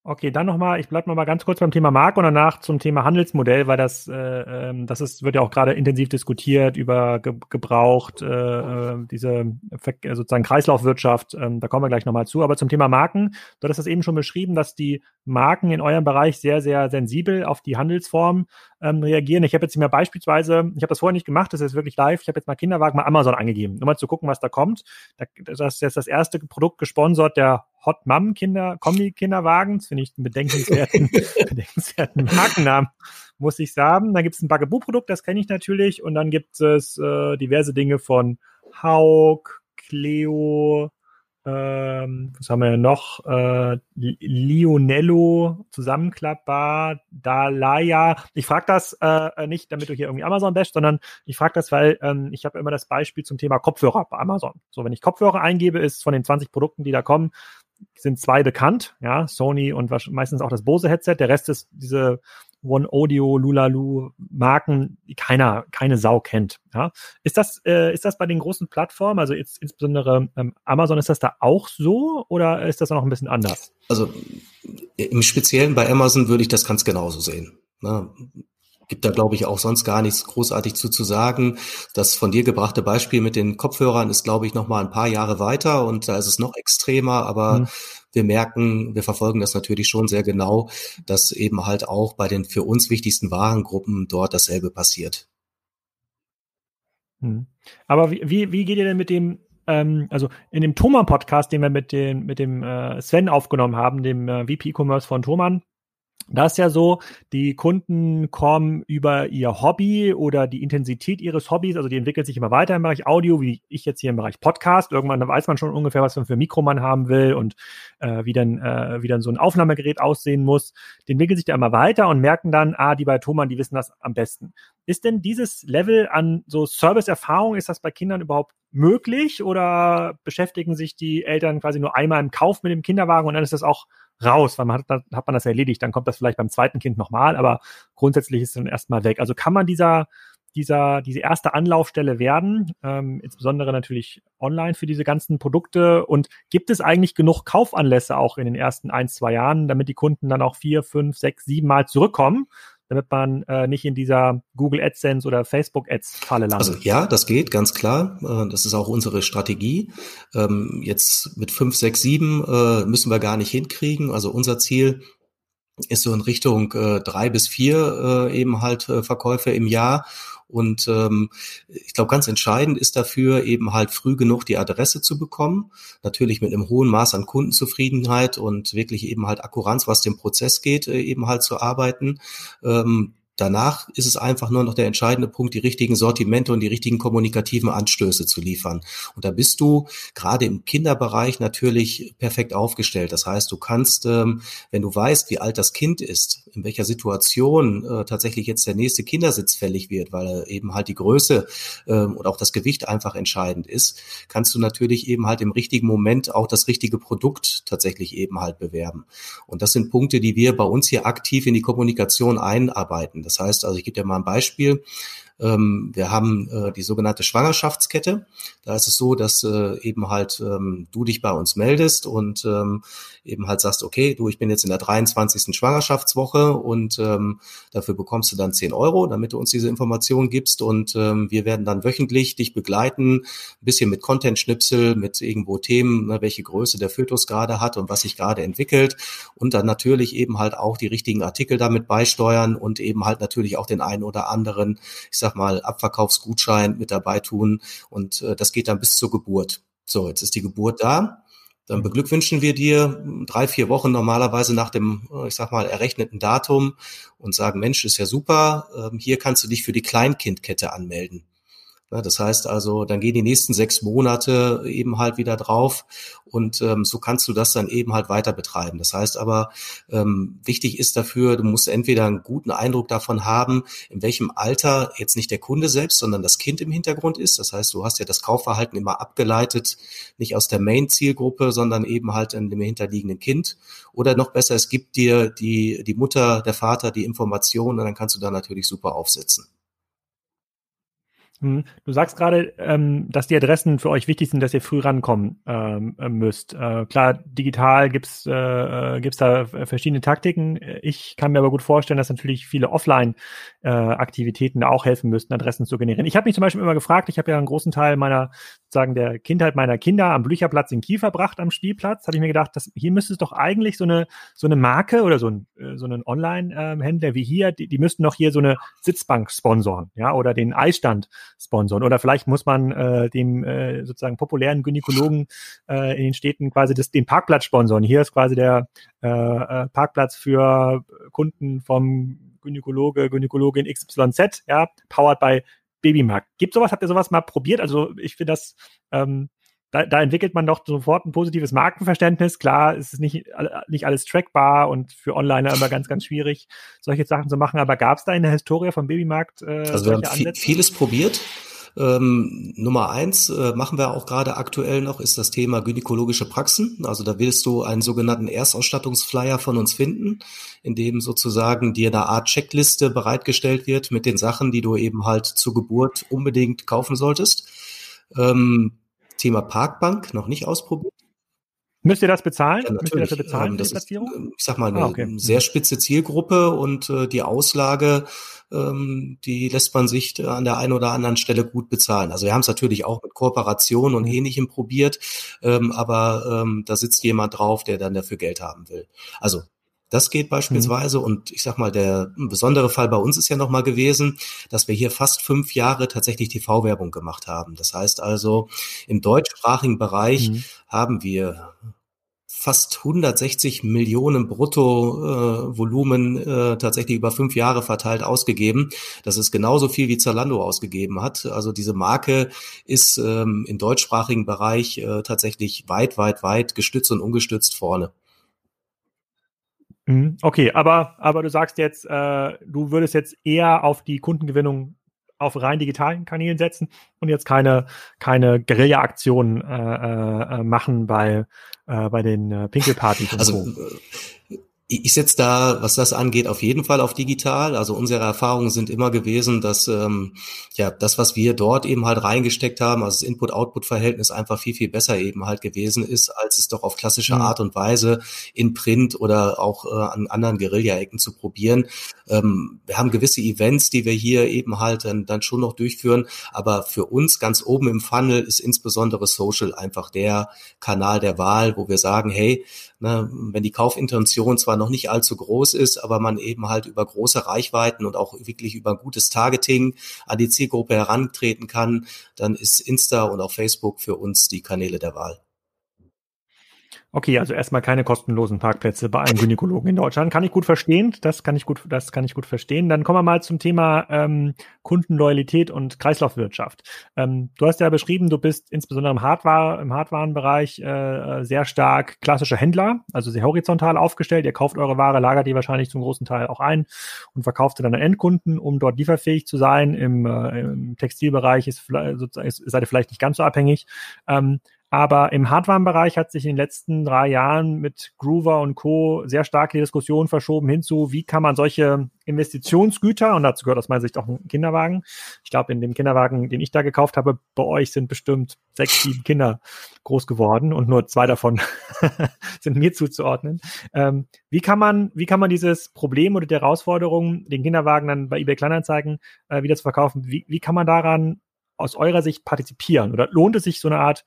Okay, dann nochmal, ich bleibe nochmal ganz kurz beim Thema Markt und danach zum Thema Handelsmodell, weil das, äh, ähm, das ist, wird ja auch gerade intensiv diskutiert über ge gebraucht, äh, äh diese sozusagen Kreislaufwirtschaft, äh, da kommen wir gleich nochmal zu. Aber zum Thema Marken, du hattest das eben schon beschrieben, dass die Marken in eurem Bereich sehr, sehr sensibel auf die Handelsform ähm, reagieren. Ich habe jetzt mir beispielsweise, ich habe das vorher nicht gemacht, das ist wirklich live, ich habe jetzt mal Kinderwagen mal Amazon angegeben, nur mal zu gucken, was da kommt. Da, das ist jetzt das erste Produkt gesponsert, der Hot Mom Kinder, Kombi Kinderwagen. Das finde ich einen bedenkenswerten, bedenkenswerten Markennamen, muss ich sagen. Dann gibt es ein Bugaboo-Produkt, das kenne ich natürlich. Und dann gibt es äh, diverse Dinge von Haug, Cleo, ähm, was haben wir noch? Äh, Lionello, zusammenklappbar, Dalaya. Ich frage das äh, nicht, damit du hier irgendwie Amazon bashst, sondern ich frage das, weil ähm, ich habe immer das Beispiel zum Thema Kopfhörer bei Amazon. So, wenn ich Kopfhörer eingebe, ist von den 20 Produkten, die da kommen, sind zwei bekannt, ja, Sony und meistens auch das Bose Headset. Der Rest ist diese One Audio, Lulalu Marken, die keiner, keine Sau kennt. Ja. Ist das, äh, ist das bei den großen Plattformen, also jetzt insbesondere ähm, Amazon, ist das da auch so oder ist das noch ein bisschen anders?
Also im Speziellen bei Amazon würde ich das ganz genauso sehen. Ne? gibt da, glaube ich, auch sonst gar nichts großartig zu, zu sagen. Das von dir gebrachte Beispiel mit den Kopfhörern ist, glaube ich, noch mal ein paar Jahre weiter und da ist es noch extremer, aber mhm. Wir merken, wir verfolgen das natürlich schon sehr genau, dass eben halt auch bei den für uns wichtigsten Warengruppen dort dasselbe passiert.
Mhm. Aber wie, wie, wie geht ihr denn mit dem ähm, also in dem Thomann-Podcast, den wir mit, den, mit dem äh, Sven aufgenommen haben, dem äh, VP E-Commerce von Thomann, das ist ja so, die Kunden kommen über ihr Hobby oder die Intensität ihres Hobbys, also die entwickelt sich immer weiter im Bereich Audio, wie ich jetzt hier im Bereich Podcast. Irgendwann weiß man schon ungefähr, was man für Mikro man haben will und äh, wie, dann, äh, wie dann so ein Aufnahmegerät aussehen muss. Die entwickeln sich da immer weiter und merken dann, ah, die bei Thomann, die wissen das am besten. Ist denn dieses Level an so Serviceerfahrung, ist das bei Kindern überhaupt möglich oder beschäftigen sich die Eltern quasi nur einmal im Kauf mit dem Kinderwagen und dann ist das auch raus, weil man hat, hat man das erledigt. Dann kommt das vielleicht beim zweiten Kind nochmal, aber grundsätzlich ist es dann erstmal weg. Also kann man dieser, dieser, diese erste Anlaufstelle werden, ähm, insbesondere natürlich online für diese ganzen Produkte. Und gibt es eigentlich genug Kaufanlässe auch in den ersten ein, zwei Jahren, damit die Kunden dann auch vier, fünf, sechs, sieben Mal zurückkommen? Damit man äh, nicht in dieser Google AdSense oder Facebook Ads Falle landet.
Also ja, das geht ganz klar. Äh, das ist auch unsere Strategie. Ähm, jetzt mit fünf, sechs, sieben äh, müssen wir gar nicht hinkriegen. Also unser Ziel ist so in Richtung äh, drei bis vier äh, eben halt äh, Verkäufe im Jahr und ähm, ich glaube, ganz entscheidend ist dafür eben halt früh genug die Adresse zu bekommen. Natürlich mit einem hohen Maß an Kundenzufriedenheit und wirklich eben halt Akkuranz, was den Prozess geht, äh, eben halt zu arbeiten. Ähm, danach ist es einfach nur noch der entscheidende Punkt, die richtigen Sortimente und die richtigen kommunikativen Anstöße zu liefern. Und da bist du gerade im Kinderbereich natürlich perfekt aufgestellt. Das heißt, du kannst, ähm, wenn du weißt, wie alt das Kind ist, in welcher Situation äh, tatsächlich jetzt der nächste Kindersitz fällig wird, weil eben halt die Größe ähm, und auch das Gewicht einfach entscheidend ist, kannst du natürlich eben halt im richtigen Moment auch das richtige Produkt tatsächlich eben halt bewerben. Und das sind Punkte, die wir bei uns hier aktiv in die Kommunikation einarbeiten. Das heißt also, ich gebe dir mal ein Beispiel. Ähm, wir haben äh, die sogenannte Schwangerschaftskette. Da ist es so, dass äh, eben halt ähm, du dich bei uns meldest und ähm, eben halt sagst, okay, du, ich bin jetzt in der 23. Schwangerschaftswoche und ähm, dafür bekommst du dann 10 Euro, damit du uns diese Information gibst und ähm, wir werden dann wöchentlich dich begleiten, ein bisschen mit Content-Schnipsel, mit irgendwo Themen, ne, welche Größe der Fötus gerade hat und was sich gerade entwickelt und dann natürlich eben halt auch die richtigen Artikel damit beisteuern und eben halt natürlich auch den einen oder anderen, ich sag mal, Abverkaufsgutschein mit dabei tun und äh, das geht dann bis zur Geburt. So, jetzt ist die Geburt da. Dann beglückwünschen wir dir drei, vier Wochen normalerweise nach dem, ich sag mal, errechneten Datum und sagen, Mensch, ist ja super, ähm, hier kannst du dich für die Kleinkindkette anmelden. Das heißt also, dann gehen die nächsten sechs Monate eben halt wieder drauf und ähm, so kannst du das dann eben halt weiter betreiben. Das heißt aber, ähm, wichtig ist dafür, du musst entweder einen guten Eindruck davon haben, in welchem Alter jetzt nicht der Kunde selbst, sondern das Kind im Hintergrund ist. Das heißt, du hast ja das Kaufverhalten immer abgeleitet, nicht aus der Main-Zielgruppe, sondern eben halt in dem hinterliegenden Kind. Oder noch besser, es gibt dir die, die Mutter, der Vater die Informationen und dann kannst du da natürlich super aufsetzen.
Hm. Du sagst gerade, ähm, dass die Adressen für euch wichtig sind, dass ihr früh rankommen ähm, äh, müsst. Äh, klar, digital gibt's äh, äh, gibt's da verschiedene Taktiken. Ich kann mir aber gut vorstellen, dass natürlich viele Offline-Aktivitäten äh, auch helfen müssten, Adressen zu generieren. Ich habe mich zum Beispiel immer gefragt, ich habe ja einen großen Teil meiner, sagen der Kindheit meiner Kinder am Blücherplatz in Kiel verbracht, am Spielplatz. Habe ich mir gedacht, dass, hier müsste es doch eigentlich so eine so eine Marke oder so ein äh, so einen Online-Händler wie hier, die, die müssten doch hier so eine Sitzbank sponsoren, ja, oder den Eisstand sponsoren. Oder vielleicht muss man äh, dem äh, sozusagen populären Gynäkologen äh, in den Städten quasi das, den Parkplatz sponsoren. Hier ist quasi der äh, äh Parkplatz für Kunden vom Gynäkologe, Gynäkologin XYZ, ja, powered by Babymarkt. Gibt sowas? Habt ihr sowas mal probiert? Also ich finde das ähm, da, da entwickelt man doch sofort ein positives Markenverständnis. Klar, es ist nicht, nicht alles trackbar und für Onliner immer ganz, ganz schwierig, solche Sachen zu machen. Aber gab es da in der Historie vom Babymarkt
äh, Also wir haben viel, vieles probiert. Ähm, Nummer eins äh, machen wir auch gerade aktuell noch, ist das Thema gynäkologische Praxen. Also da willst du einen sogenannten Erstausstattungsflyer von uns finden, in dem sozusagen dir eine Art Checkliste bereitgestellt wird mit den Sachen, die du eben halt zur Geburt unbedingt kaufen solltest. Ähm, Thema Parkbank noch nicht ausprobiert.
Müsst ihr das bezahlen?
Ja, Müsst ihr das bezahlen? Ähm, das ist, ähm, ich sag mal, eine ah, okay. sehr spitze Zielgruppe und äh, die Auslage, ähm, die lässt man sich an der einen oder anderen Stelle gut bezahlen. Also wir haben es natürlich auch mit Kooperation und mhm. ähnlichem probiert, ähm, aber ähm, da sitzt jemand drauf, der dann dafür Geld haben will. Also das geht beispielsweise. Mhm. Und ich sag mal, der besondere Fall bei uns ist ja nochmal gewesen, dass wir hier fast fünf Jahre tatsächlich TV-Werbung gemacht haben. Das heißt also, im deutschsprachigen Bereich mhm. haben wir fast 160 Millionen Brutto-Volumen äh, äh, tatsächlich über fünf Jahre verteilt ausgegeben. Das ist genauso viel wie Zalando ausgegeben hat. Also diese Marke ist ähm, im deutschsprachigen Bereich äh, tatsächlich weit, weit, weit gestützt und ungestützt vorne.
Mhm. Okay, aber, aber du sagst jetzt, äh, du würdest jetzt eher auf die Kundengewinnung auf rein digitalen Kanälen setzen und jetzt keine, keine Guerilla-Aktionen äh, äh, machen bei, äh, bei den äh, Pinkelpartys.
Also so. Ich setze da, was das angeht, auf jeden Fall auf digital. Also unsere Erfahrungen sind immer gewesen, dass ähm, ja das, was wir dort eben halt reingesteckt haben, also das Input-Output-Verhältnis einfach viel, viel besser eben halt gewesen ist, als es doch auf klassische mhm. Art und Weise in Print oder auch äh, an anderen Guerilla-Ecken zu probieren. Ähm, wir haben gewisse Events, die wir hier eben halt dann, dann schon noch durchführen, aber für uns ganz oben im Funnel ist insbesondere Social einfach der Kanal der Wahl, wo wir sagen, hey, ne, wenn die Kaufintention zwar noch nicht allzu groß ist, aber man eben halt über große Reichweiten und auch wirklich über gutes Targeting an die Zielgruppe herantreten kann, dann ist Insta und auch Facebook für uns die Kanäle der Wahl.
Okay, also erstmal keine kostenlosen Parkplätze bei einem Gynäkologen in Deutschland. Kann ich gut verstehen. Das kann ich gut, das kann ich gut verstehen. Dann kommen wir mal zum Thema ähm, Kundenloyalität und Kreislaufwirtschaft. Ähm, du hast ja beschrieben, du bist insbesondere im Hardware, im Hardwarenbereich äh, sehr stark klassischer Händler, also sehr horizontal aufgestellt. Ihr kauft eure Ware, lagert die wahrscheinlich zum großen Teil auch ein und verkauft sie dann an Endkunden, um dort lieferfähig zu sein. Im, äh, im Textilbereich ist, ist, seid ihr vielleicht nicht ganz so abhängig. Ähm, aber im Hardware-Bereich hat sich in den letzten drei Jahren mit Groover und Co. sehr stark die Diskussion verschoben hinzu, wie kann man solche Investitionsgüter, und dazu gehört aus meiner Sicht auch ein Kinderwagen. Ich glaube, in dem Kinderwagen, den ich da gekauft habe, bei euch sind bestimmt sechs, sieben Kinder groß geworden und nur zwei davon sind mir zuzuordnen. Ähm, wie kann man, wie kann man dieses Problem oder die Herausforderung, den Kinderwagen dann bei eBay Kleinanzeigen äh, wieder zu verkaufen, wie, wie kann man daran aus eurer Sicht partizipieren? Oder lohnt es sich, so eine Art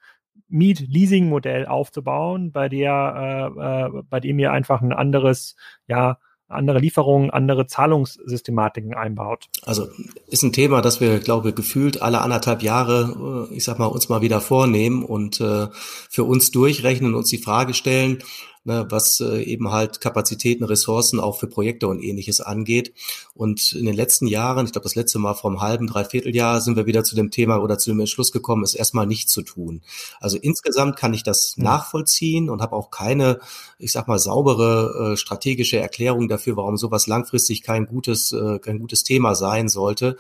Miet-Leasing-Modell aufzubauen, bei der, äh, äh, bei dem ihr einfach ein anderes, ja, andere Lieferungen, andere Zahlungssystematiken einbaut.
Also ist ein Thema, das wir, glaube ich, gefühlt alle anderthalb Jahre, äh, ich sag mal, uns mal wieder vornehmen und äh, für uns durchrechnen, uns die Frage stellen, ne, was äh, eben halt Kapazitäten, Ressourcen auch für Projekte und ähnliches angeht. Und in den letzten Jahren, ich glaube das letzte Mal vor einem halben, dreiviertel Jahr, sind wir wieder zu dem Thema oder zu dem Entschluss gekommen, es erstmal nicht zu tun. Also insgesamt kann ich das ja. nachvollziehen und habe auch keine, ich sag mal, saubere äh, strategische Erklärung dafür, warum sowas langfristig kein gutes, äh, kein gutes Thema sein sollte.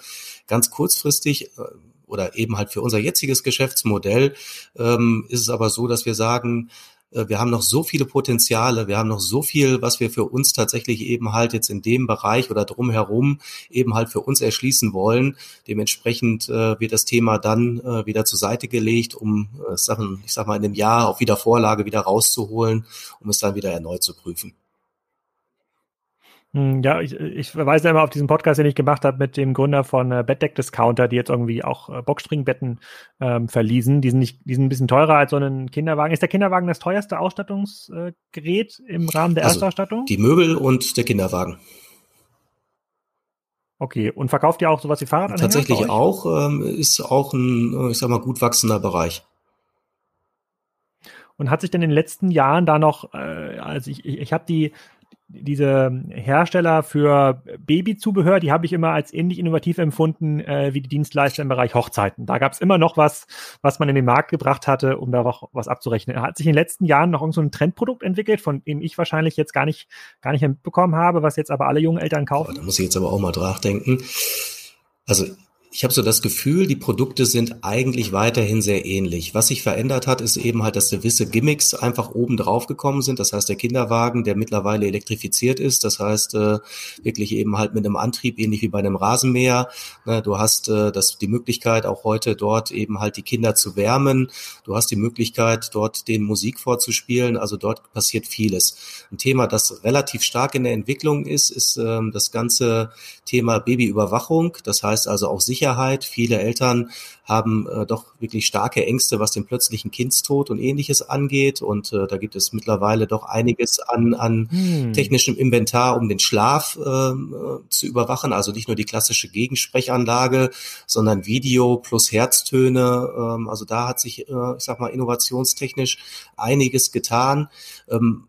Ganz kurzfristig äh, oder eben halt für unser jetziges Geschäftsmodell ähm, ist es aber so, dass wir sagen, wir haben noch so viele Potenziale, wir haben noch so viel, was wir für uns tatsächlich eben halt jetzt in dem Bereich oder drumherum eben halt für uns erschließen wollen. Dementsprechend äh, wird das Thema dann äh, wieder zur Seite gelegt, um äh, Sachen, ich sag mal, in dem Jahr auf Wiedervorlage wieder rauszuholen, um es dann wieder erneut zu prüfen.
Hm, ja, ich, ich verweise immer auf diesen Podcast, den ich gemacht habe mit dem Gründer von äh, Bettdeck Discounter, die jetzt irgendwie auch äh, Boxspringbetten ähm, verließen. Die sind, nicht, die sind ein bisschen teurer als so ein Kinderwagen. Ist der Kinderwagen das teuerste Ausstattungsgerät äh, im Rahmen der also Erstausstattung?
Die Möbel und der Kinderwagen.
Okay, und verkauft ihr auch sowas wie Fahrradanhänger?
Tatsächlich auch, ähm, ist auch ein, ich sag mal, gut wachsender Bereich.
Und hat sich denn in den letzten Jahren da noch, äh, also ich, ich, ich habe die diese Hersteller für Babyzubehör, die habe ich immer als ähnlich innovativ empfunden äh, wie die Dienstleister im Bereich Hochzeiten. Da gab es immer noch was, was man in den Markt gebracht hatte, um da auch was abzurechnen. Hat sich in den letzten Jahren noch irgend so ein Trendprodukt entwickelt, von dem ich wahrscheinlich jetzt gar nicht, gar nicht mitbekommen habe, was jetzt aber alle jungen Eltern kaufen?
Da muss ich jetzt aber auch mal nachdenken. Also ich habe so das Gefühl, die Produkte sind eigentlich weiterhin sehr ähnlich. Was sich verändert hat, ist eben halt, dass gewisse Gimmicks einfach oben drauf gekommen sind. Das heißt, der Kinderwagen, der mittlerweile elektrifiziert ist, das heißt äh, wirklich eben halt mit einem Antrieb, ähnlich wie bei einem Rasenmäher. Ne, du hast äh, das, die Möglichkeit, auch heute dort eben halt die Kinder zu wärmen. Du hast die Möglichkeit, dort den Musik vorzuspielen. Also dort passiert vieles. Ein Thema, das relativ stark in der Entwicklung ist, ist ähm, das ganze Thema Babyüberwachung. Das heißt also auch sicher Sicherheit. Viele Eltern haben äh, doch wirklich starke Ängste, was den plötzlichen Kindstod und ähnliches angeht. Und äh, da gibt es mittlerweile doch einiges an, an hm. technischem Inventar, um den Schlaf äh, zu überwachen. Also nicht nur die klassische Gegensprechanlage, sondern Video plus Herztöne. Ähm, also da hat sich, äh, ich sag mal, innovationstechnisch einiges getan. Ähm,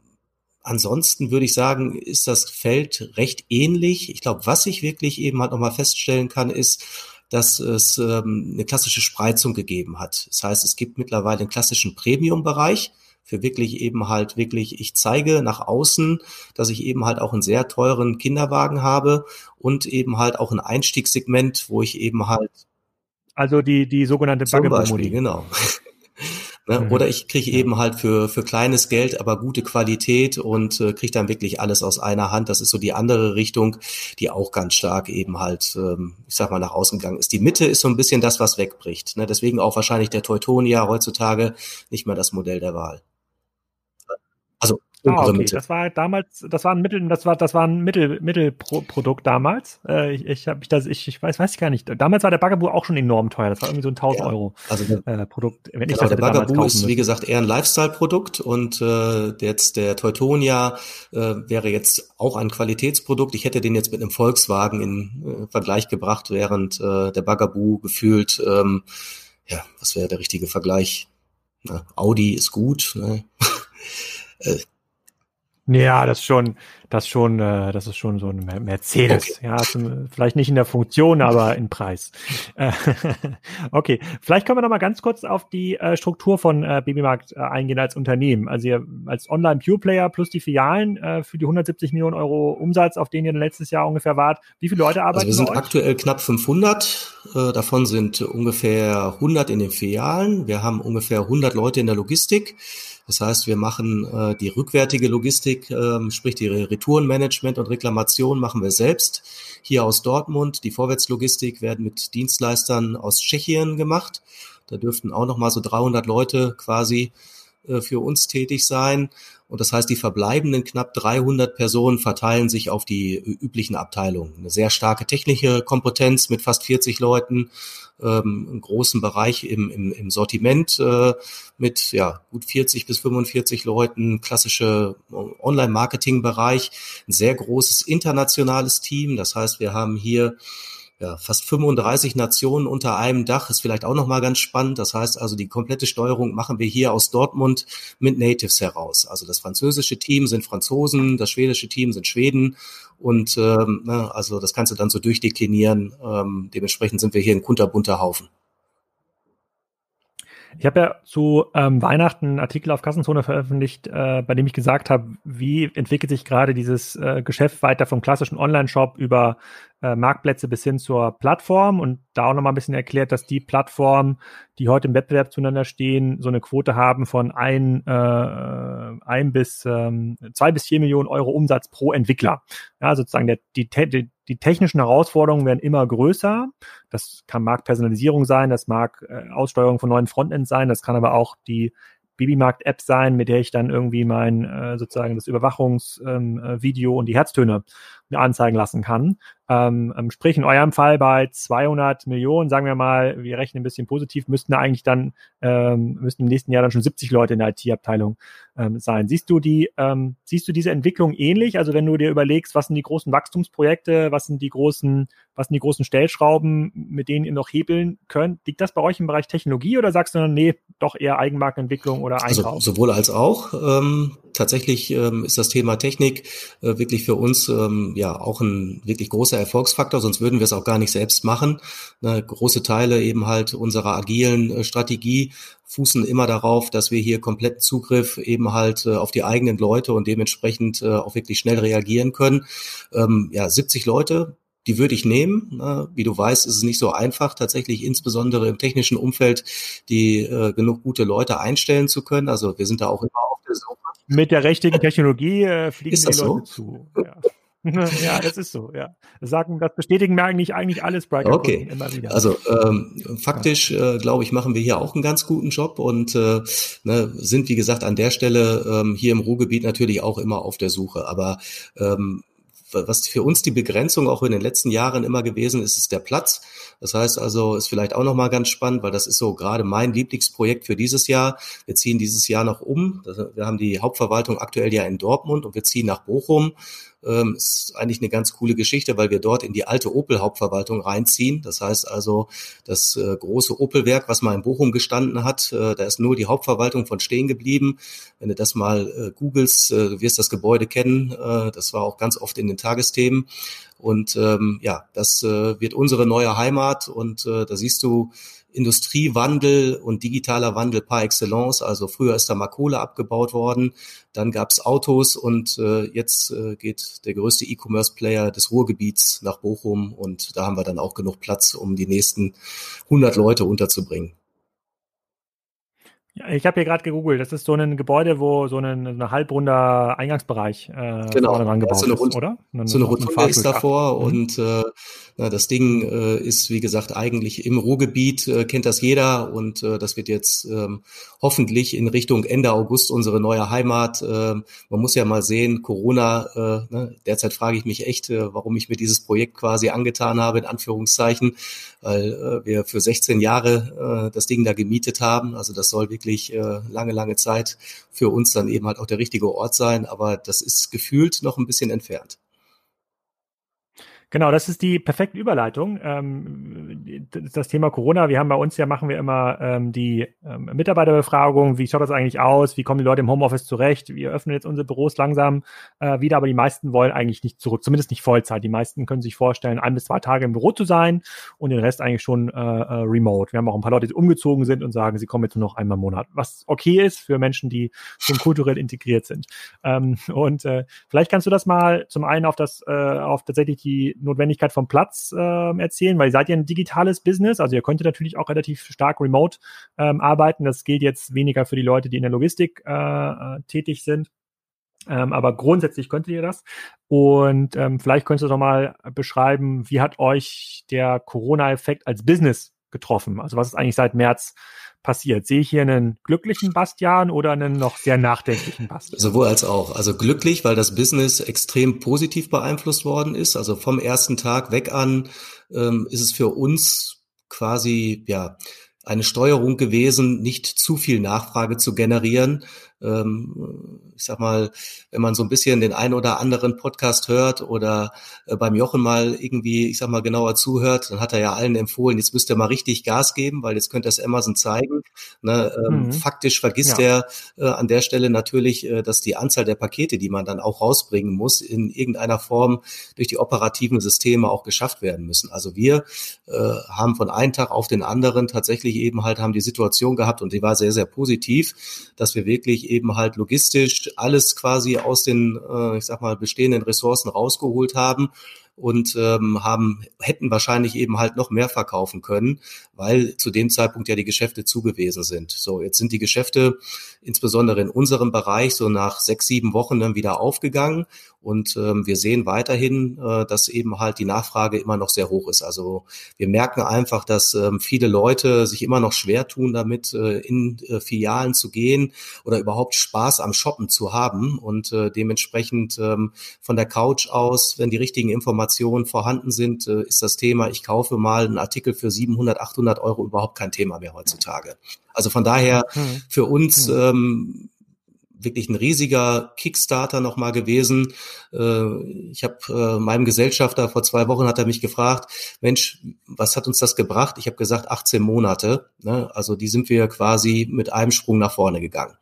Ansonsten würde ich sagen, ist das Feld recht ähnlich. Ich glaube, was ich wirklich eben halt nochmal feststellen kann, ist, dass es ähm, eine klassische Spreizung gegeben hat. Das heißt, es gibt mittlerweile einen klassischen Premium-Bereich für wirklich eben halt wirklich, ich zeige nach außen, dass ich eben halt auch einen sehr teuren Kinderwagen habe und eben halt auch ein Einstiegssegment, wo ich eben halt
also die die sogenannte
Bugaboo-Modi. Genau. Ne? Mhm. Oder ich kriege eben halt für, für kleines Geld, aber gute Qualität und äh, kriege dann wirklich alles aus einer Hand. Das ist so die andere Richtung, die auch ganz stark eben halt, ähm, ich sag mal, nach außen gegangen ist. Die Mitte ist so ein bisschen das, was wegbricht. Ne? Deswegen auch wahrscheinlich der Teutonia heutzutage nicht mehr das Modell der Wahl.
Ah, okay. Das war damals, das war ein Mittel, das war, das war ein Mittel, Mittelprodukt damals. Äh, ich, ich habe mich das, ich, ich weiß, weiß ich gar nicht. Damals war der Bugaboo auch schon enorm teuer. Das war irgendwie so ein 1000 ja, Euro
also äh, Produkt. Wenn genau, ich das der Bugaboo ist wie gesagt eher ein Lifestyle-Produkt und äh, jetzt der Teutonia äh, wäre jetzt auch ein Qualitätsprodukt. Ich hätte den jetzt mit einem Volkswagen in äh, Vergleich gebracht, während äh, der Bugaboo gefühlt, ähm, ja, was wäre der richtige Vergleich? Na, Audi ist gut. Ne?
Ja, das schon, das schon, äh, das ist schon so ein Mercedes. Okay. Ja, zum, vielleicht nicht in der Funktion, aber in Preis. Äh, okay, vielleicht können wir noch mal ganz kurz auf die äh, Struktur von Babymarkt eingehen als Unternehmen. Also ihr als Online Pure Player plus die Filialen für die 170 Millionen Euro Umsatz, auf den ihr letztes Jahr ungefähr wart. Wie viele Leute arbeiten?
Also wir sind aktuell knapp 500. Äh, davon sind ungefähr 100 in den Filialen. Wir haben ungefähr 100 Leute in der Logistik. Das heißt, wir machen äh, die rückwärtige Logistik, äh, sprich die Retourenmanagement und Reklamation machen wir selbst hier aus Dortmund. Die Vorwärtslogistik werden mit Dienstleistern aus Tschechien gemacht. Da dürften auch noch mal so 300 Leute quasi äh, für uns tätig sein. Und das heißt, die verbleibenden knapp 300 Personen verteilen sich auf die üblichen Abteilungen. Eine sehr starke technische Kompetenz mit fast 40 Leuten, ähm, einen großen Bereich im, im, im Sortiment äh, mit ja, gut 40 bis 45 Leuten, klassische Online-Marketing-Bereich, ein sehr großes internationales Team. Das heißt, wir haben hier ja, fast 35 Nationen unter einem Dach ist vielleicht auch nochmal ganz spannend. Das heißt also, die komplette Steuerung machen wir hier aus Dortmund mit Natives heraus. Also das französische Team sind Franzosen, das schwedische Team sind Schweden und ähm, ne, also das kannst du dann so durchdeklinieren. Ähm, dementsprechend sind wir hier ein kunterbunter Haufen.
Ich habe ja zu ähm, Weihnachten einen Artikel auf Kassenzone veröffentlicht, äh, bei dem ich gesagt habe, wie entwickelt sich gerade dieses äh, Geschäft weiter vom klassischen Online-Shop über äh, Marktplätze bis hin zur Plattform und da auch nochmal ein bisschen erklärt, dass die Plattformen, die heute im Wettbewerb zueinander stehen, so eine Quote haben von ein, äh, ein bis ähm, zwei bis vier Millionen Euro Umsatz pro Entwickler. Ja, sozusagen der, die, die, die technischen Herausforderungen werden immer größer. Das kann Marktpersonalisierung sein, das mag äh, Aussteuerung von neuen Frontends sein, das kann aber auch die Babymarkt-App sein, mit der ich dann irgendwie mein äh, sozusagen das Überwachungsvideo ähm, äh, und die Herztöne mir anzeigen lassen kann. Ähm, ähm, sprich, in eurem Fall bei 200 Millionen, sagen wir mal, wir rechnen ein bisschen positiv, müssten eigentlich dann, ähm, müssten im nächsten Jahr dann schon 70 Leute in der IT-Abteilung ähm, sein. Siehst du die, ähm, siehst du diese Entwicklung ähnlich? Also wenn du dir überlegst, was sind die großen Wachstumsprojekte, was sind die großen, was sind die großen Stellschrauben, mit denen ihr noch hebeln könnt, liegt das bei euch im Bereich Technologie oder sagst du dann, nee, doch eher Eigenmarkenentwicklung oder
also Einkauf? Also sowohl als auch. Tatsächlich ähm, ist das Thema Technik äh, wirklich für uns ähm, ja auch ein wirklich großer Erfolgsfaktor, sonst würden wir es auch gar nicht selbst machen. Ne, große Teile eben halt unserer agilen äh, Strategie fußen immer darauf, dass wir hier kompletten Zugriff eben halt äh, auf die eigenen Leute und dementsprechend äh, auch wirklich schnell reagieren können. Ähm, ja, 70 Leute, die würde ich nehmen. Ne? Wie du weißt, ist es nicht so einfach, tatsächlich insbesondere im technischen Umfeld die äh, genug gute Leute einstellen zu können. Also wir sind da auch immer auf der Suche.
Mit der richtigen Technologie äh, fliegen die Leute so? zu. Ja. ja, das ist so, ja. Das sagen, das bestätigen mir eigentlich, eigentlich alles
Spriker okay. immer wieder. Also ähm, faktisch, äh, glaube ich, machen wir hier auch einen ganz guten Job und äh, ne, sind, wie gesagt, an der Stelle ähm, hier im Ruhrgebiet natürlich auch immer auf der Suche. Aber ähm, was für uns die Begrenzung auch in den letzten Jahren immer gewesen ist, ist der Platz. Das heißt also, ist vielleicht auch nochmal ganz spannend, weil das ist so gerade mein Lieblingsprojekt für dieses Jahr. Wir ziehen dieses Jahr noch um. Wir haben die Hauptverwaltung aktuell ja in Dortmund und wir ziehen nach Bochum ähm, ist eigentlich eine ganz coole Geschichte, weil wir dort in die alte Opel-Hauptverwaltung reinziehen. Das heißt also, das äh, große Opel-Werk, was mal in Bochum gestanden hat, äh, da ist nur die Hauptverwaltung von stehen geblieben. Wenn du das mal äh, googelst, äh, du wirst das Gebäude kennen. Äh, das war auch ganz oft in den Tagesthemen. Und ähm, ja, das äh, wird unsere neue Heimat und da siehst du, Industriewandel und digitaler Wandel par excellence. Also früher ist da mal Kohle abgebaut worden, dann gab's Autos und äh, jetzt äh, geht der größte E-Commerce-Player des Ruhrgebiets nach Bochum und da haben wir dann auch genug Platz, um die nächsten 100 Leute unterzubringen.
Ich habe hier gerade gegoogelt. Das ist so ein Gebäude, wo so ein, ein halbrunder Eingangsbereich
äh, genau. vorne dran gebaut so eine ist, oder? Eine, so eine Rotunde ist davor mhm. und äh, na, das Ding äh, ist, wie gesagt, eigentlich im Ruhrgebiet, äh, kennt das jeder und äh, das wird jetzt ähm, hoffentlich in Richtung Ende August unsere neue Heimat. Äh, man muss ja mal sehen, Corona, äh, ne, derzeit frage ich mich echt, äh, warum ich mir dieses Projekt quasi angetan habe, in Anführungszeichen, weil äh, wir für 16 Jahre äh, das Ding da gemietet haben. Also das soll wirklich äh, lange, lange Zeit für uns dann eben halt auch der richtige Ort sein, aber das ist gefühlt noch ein bisschen entfernt.
Genau, das ist die perfekte Überleitung. Ähm, das Thema Corona, wir haben bei uns ja, machen wir immer ähm, die ähm, Mitarbeiterbefragung, wie schaut das eigentlich aus, wie kommen die Leute im Homeoffice zurecht, wir öffnen jetzt unsere Büros langsam äh, wieder, aber die meisten wollen eigentlich nicht zurück, zumindest nicht Vollzeit. Die meisten können sich vorstellen, ein bis zwei Tage im Büro zu sein und den Rest eigentlich schon äh, äh, remote. Wir haben auch ein paar Leute, die umgezogen sind und sagen, sie kommen jetzt nur noch einmal im Monat, was okay ist für Menschen, die schon kulturell integriert sind. Ähm, und äh, vielleicht kannst du das mal zum einen auf das, äh, auf tatsächlich die Notwendigkeit vom Platz äh, erzählen, weil ihr seid ja ein digitales Business, also ihr könntet natürlich auch relativ stark remote ähm, arbeiten. Das gilt jetzt weniger für die Leute, die in der Logistik äh, äh tätig sind. Ähm, aber grundsätzlich könntet ihr das. Und ähm, vielleicht könntest du doch mal beschreiben, wie hat euch der Corona-Effekt als Business getroffen? Also was ist eigentlich seit März passiert? Sehe ich hier einen glücklichen Bastian oder einen noch sehr nachdenklichen Bastian?
Sowohl als auch. Also glücklich, weil das Business extrem positiv beeinflusst worden ist. Also vom ersten Tag weg an ähm, ist es für uns quasi, ja, eine Steuerung gewesen, nicht zu viel Nachfrage zu generieren, ähm, ich sag mal, wenn man so ein bisschen den einen oder anderen Podcast hört oder äh, beim Jochen mal irgendwie, ich sag mal, genauer zuhört, dann hat er ja allen empfohlen, jetzt müsst ihr mal richtig Gas geben, weil jetzt könnte es Amazon zeigen. Ne, ähm, mhm. Faktisch vergisst ja. er äh, an der Stelle natürlich, äh, dass die Anzahl der Pakete, die man dann auch rausbringen muss, in irgendeiner Form durch die operativen Systeme auch geschafft werden müssen. Also wir äh, haben von einem Tag auf den anderen tatsächlich eben halt haben die Situation gehabt und die war sehr, sehr positiv, dass wir wirklich eben halt logistisch alles quasi aus den, äh, ich sag mal, bestehenden Ressourcen rausgeholt haben und ähm, haben hätten wahrscheinlich eben halt noch mehr verkaufen können, weil zu dem Zeitpunkt ja die Geschäfte zugewiesen sind. So, jetzt sind die Geschäfte insbesondere in unserem Bereich so nach sechs, sieben Wochen dann wieder aufgegangen und ähm, wir sehen weiterhin, äh, dass eben halt die Nachfrage immer noch sehr hoch ist. Also wir merken einfach, dass ähm, viele Leute sich immer noch schwer tun, damit äh, in äh, Filialen zu gehen oder überhaupt Spaß am Shoppen zu haben und äh, dementsprechend ähm, von der Couch aus, wenn die richtigen Informationen vorhanden sind, äh, ist das Thema, ich kaufe mal einen Artikel für 700, 800 Euro überhaupt kein Thema mehr heutzutage. Also von daher mhm. für uns ähm, wirklich ein riesiger Kickstarter nochmal gewesen. Äh, ich habe äh, meinem Gesellschafter vor zwei Wochen hat er mich gefragt, Mensch, was hat uns das gebracht? Ich habe gesagt 18 Monate. Ne? Also die sind wir quasi mit einem Sprung nach vorne gegangen.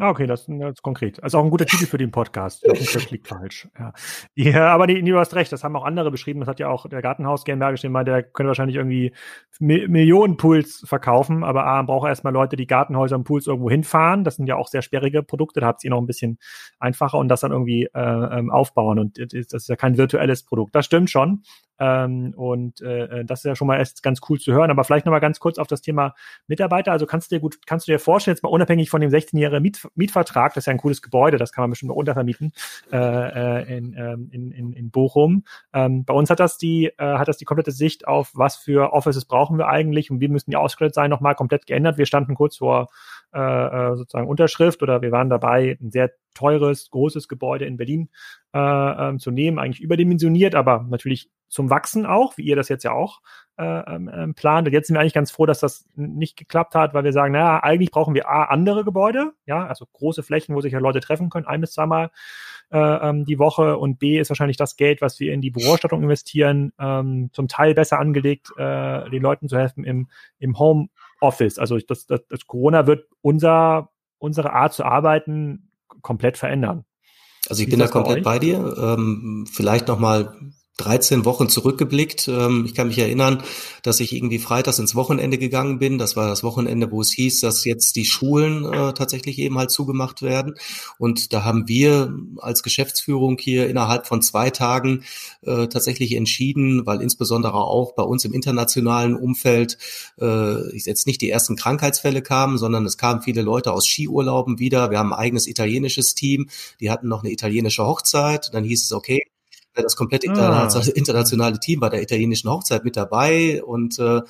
Ah, okay, das, das ist konkret. Also auch ein guter Titel für den Podcast. Das liegt falsch. Ja, ja aber nee, du hast recht, das haben auch andere beschrieben. Das hat ja auch der Gartenhaus GmbH geschrieben, der könnte wahrscheinlich irgendwie Millionen Pools verkaufen, aber A, braucht erstmal Leute, die Gartenhäuser und Pools irgendwo hinfahren. Das sind ja auch sehr sperrige Produkte, da habt ihr noch ein bisschen einfacher und das dann irgendwie äh, ähm, aufbauen. Und das ist ja kein virtuelles Produkt. Das stimmt schon. Ähm, und äh, das ist ja schon mal erst ganz cool zu hören. Aber vielleicht nochmal ganz kurz auf das Thema Mitarbeiter. Also kannst du dir gut, kannst du dir vorstellen, jetzt mal unabhängig von dem 16-jährigen Miet, Mietvertrag, das ist ja ein cooles Gebäude, das kann man bestimmt auch untervermieten äh, äh in, ähm, in, in, in Bochum. Ähm, bei uns hat das die, äh, hat das die komplette Sicht auf, was für Offices brauchen wir eigentlich und wie müssen die ausgestattet sein, nochmal komplett geändert. Wir standen kurz vor äh, äh, sozusagen Unterschrift oder wir waren dabei, ein sehr teures, großes Gebäude in Berlin äh, ähm, zu nehmen, eigentlich überdimensioniert, aber natürlich zum Wachsen auch, wie ihr das jetzt ja auch äh, ähm, ähm, plant. Und jetzt sind wir eigentlich ganz froh, dass das nicht geklappt hat, weil wir sagen, naja, eigentlich brauchen wir A, andere Gebäude, ja, also große Flächen, wo sich ja Leute treffen können, ein bis zweimal äh, ähm, die Woche und B ist wahrscheinlich das Geld, was wir in die Bürostattung investieren, ähm, zum Teil besser angelegt, äh, den Leuten zu helfen im, im Homeoffice. Also das, das, das Corona wird unser, unsere Art zu arbeiten komplett verändern.
Also ich Wie bin da komplett bei, bei dir. Ähm, vielleicht noch mal 13 Wochen zurückgeblickt. Ähm, ich kann mich erinnern, dass ich irgendwie freitags ins Wochenende gegangen bin. Das war das Wochenende, wo es hieß, dass jetzt die Schulen äh, tatsächlich eben halt zugemacht werden. Und da haben wir als Geschäftsführung hier innerhalb von zwei Tagen äh, tatsächlich entschieden, weil insbesondere auch bei uns im internationalen Umfeld äh, jetzt nicht die ersten Krankheitsfälle kamen, sondern es kamen viele Leute aus Skiurlauben wieder. Wir haben ein eigenes italienisches Team. Die hatten noch eine italienische Hochzeit. Dann hieß es, okay, das komplette ah. internationale Team bei der italienischen Hochzeit mit dabei und äh,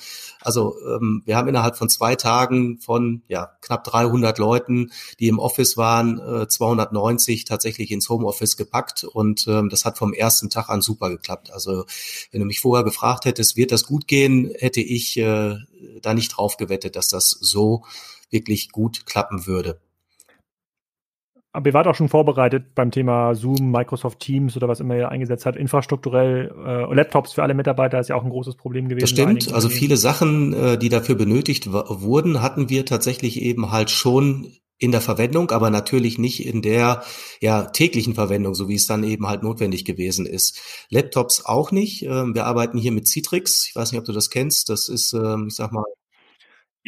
also ähm, wir haben innerhalb von zwei Tagen von ja knapp 300 Leuten, die im Office waren, äh, 290 tatsächlich ins Homeoffice gepackt und ähm, das hat vom ersten Tag an super geklappt. Also wenn du mich vorher gefragt hättest, wird das gut gehen, hätte ich äh, da nicht drauf gewettet, dass das so wirklich gut klappen würde.
Aber ihr wart auch schon vorbereitet beim Thema Zoom, Microsoft Teams oder was immer ihr eingesetzt hat. Infrastrukturell, äh, Laptops für alle Mitarbeiter ist ja auch ein großes Problem gewesen.
Das stimmt. Also viele Sachen, äh, die dafür benötigt wurden, hatten wir tatsächlich eben halt schon in der Verwendung, aber natürlich nicht in der ja, täglichen Verwendung, so wie es dann eben halt notwendig gewesen ist. Laptops auch nicht. Ähm, wir arbeiten hier mit Citrix. Ich weiß nicht, ob du das kennst. Das ist, ähm, ich sag mal,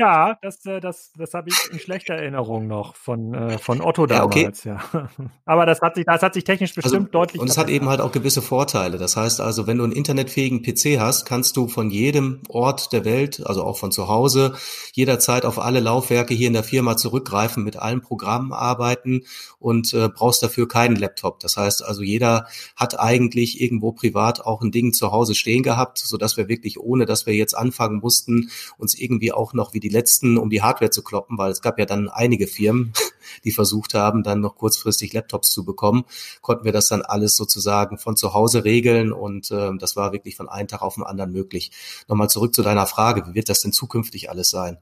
ja, das, äh, das, das habe ich in schlechter Erinnerung noch von, äh, von Otto damals, ja. Okay. ja. Aber das hat sich, das hat sich technisch also, bestimmt also, deutlich.
Und es hat eben halt auch gewisse Vorteile. Das heißt also, wenn du einen internetfähigen PC hast, kannst du von jedem Ort der Welt, also auch von zu Hause, jederzeit auf alle Laufwerke hier in der Firma zurückgreifen, mit allen Programmen arbeiten und äh, brauchst dafür keinen Laptop. Das heißt also, jeder hat eigentlich irgendwo privat auch ein Ding zu Hause stehen gehabt, so dass wir wirklich, ohne dass wir jetzt anfangen mussten, uns irgendwie auch noch wie die letzten, um die Hardware zu kloppen, weil es gab ja dann einige Firmen, die versucht haben, dann noch kurzfristig Laptops zu bekommen, konnten wir das dann alles sozusagen von zu Hause regeln und äh, das war wirklich von einem Tag auf den anderen möglich. Nochmal zurück zu deiner Frage, wie wird das denn zukünftig alles sein?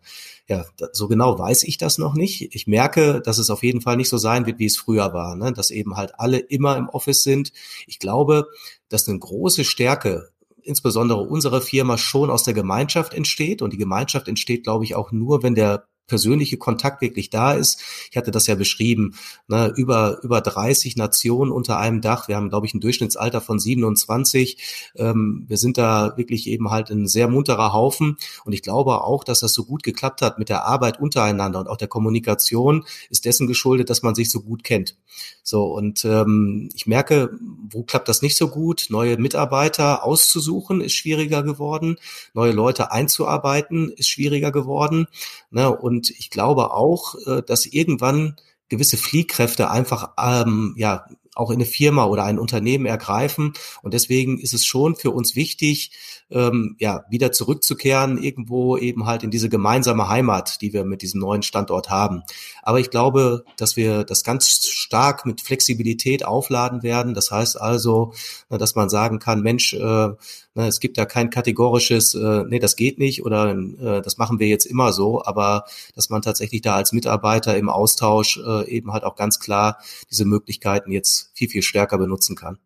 Ja, so genau weiß ich das noch nicht. Ich merke, dass es auf jeden Fall nicht so sein wird, wie es früher war, ne? dass eben halt alle immer im Office sind. Ich glaube, dass eine große Stärke insbesondere unsere Firma schon aus der Gemeinschaft entsteht. Und die Gemeinschaft entsteht, glaube ich, auch nur, wenn der persönliche Kontakt wirklich da ist. Ich hatte das ja beschrieben, ne, über, über 30 Nationen unter einem Dach. Wir haben, glaube ich, ein Durchschnittsalter von 27. Ähm, wir sind da wirklich eben halt ein sehr munterer Haufen. Und ich glaube auch, dass das so gut geklappt hat mit der Arbeit untereinander und auch der Kommunikation ist dessen geschuldet, dass man sich so gut kennt. So, und ähm, ich merke, wo klappt das nicht so gut? Neue Mitarbeiter auszusuchen ist schwieriger geworden. Neue Leute einzuarbeiten ist schwieriger geworden. Ne? Und und ich glaube auch, äh, dass irgendwann gewisse Fliehkräfte einfach ähm, ja auch in eine Firma oder ein Unternehmen ergreifen. Und deswegen ist es schon für uns wichtig, ähm, ja, wieder zurückzukehren, irgendwo eben halt in diese gemeinsame Heimat, die wir mit diesem neuen Standort haben. Aber ich glaube, dass wir das ganz stark mit Flexibilität aufladen werden. Das heißt also, dass man sagen kann, Mensch, äh, es gibt da kein kategorisches, äh, nee, das geht nicht oder äh, das machen wir jetzt immer so, aber dass man tatsächlich da als Mitarbeiter im Austausch äh, eben halt auch ganz klar diese Möglichkeiten jetzt viel, viel stärker benutzen kann.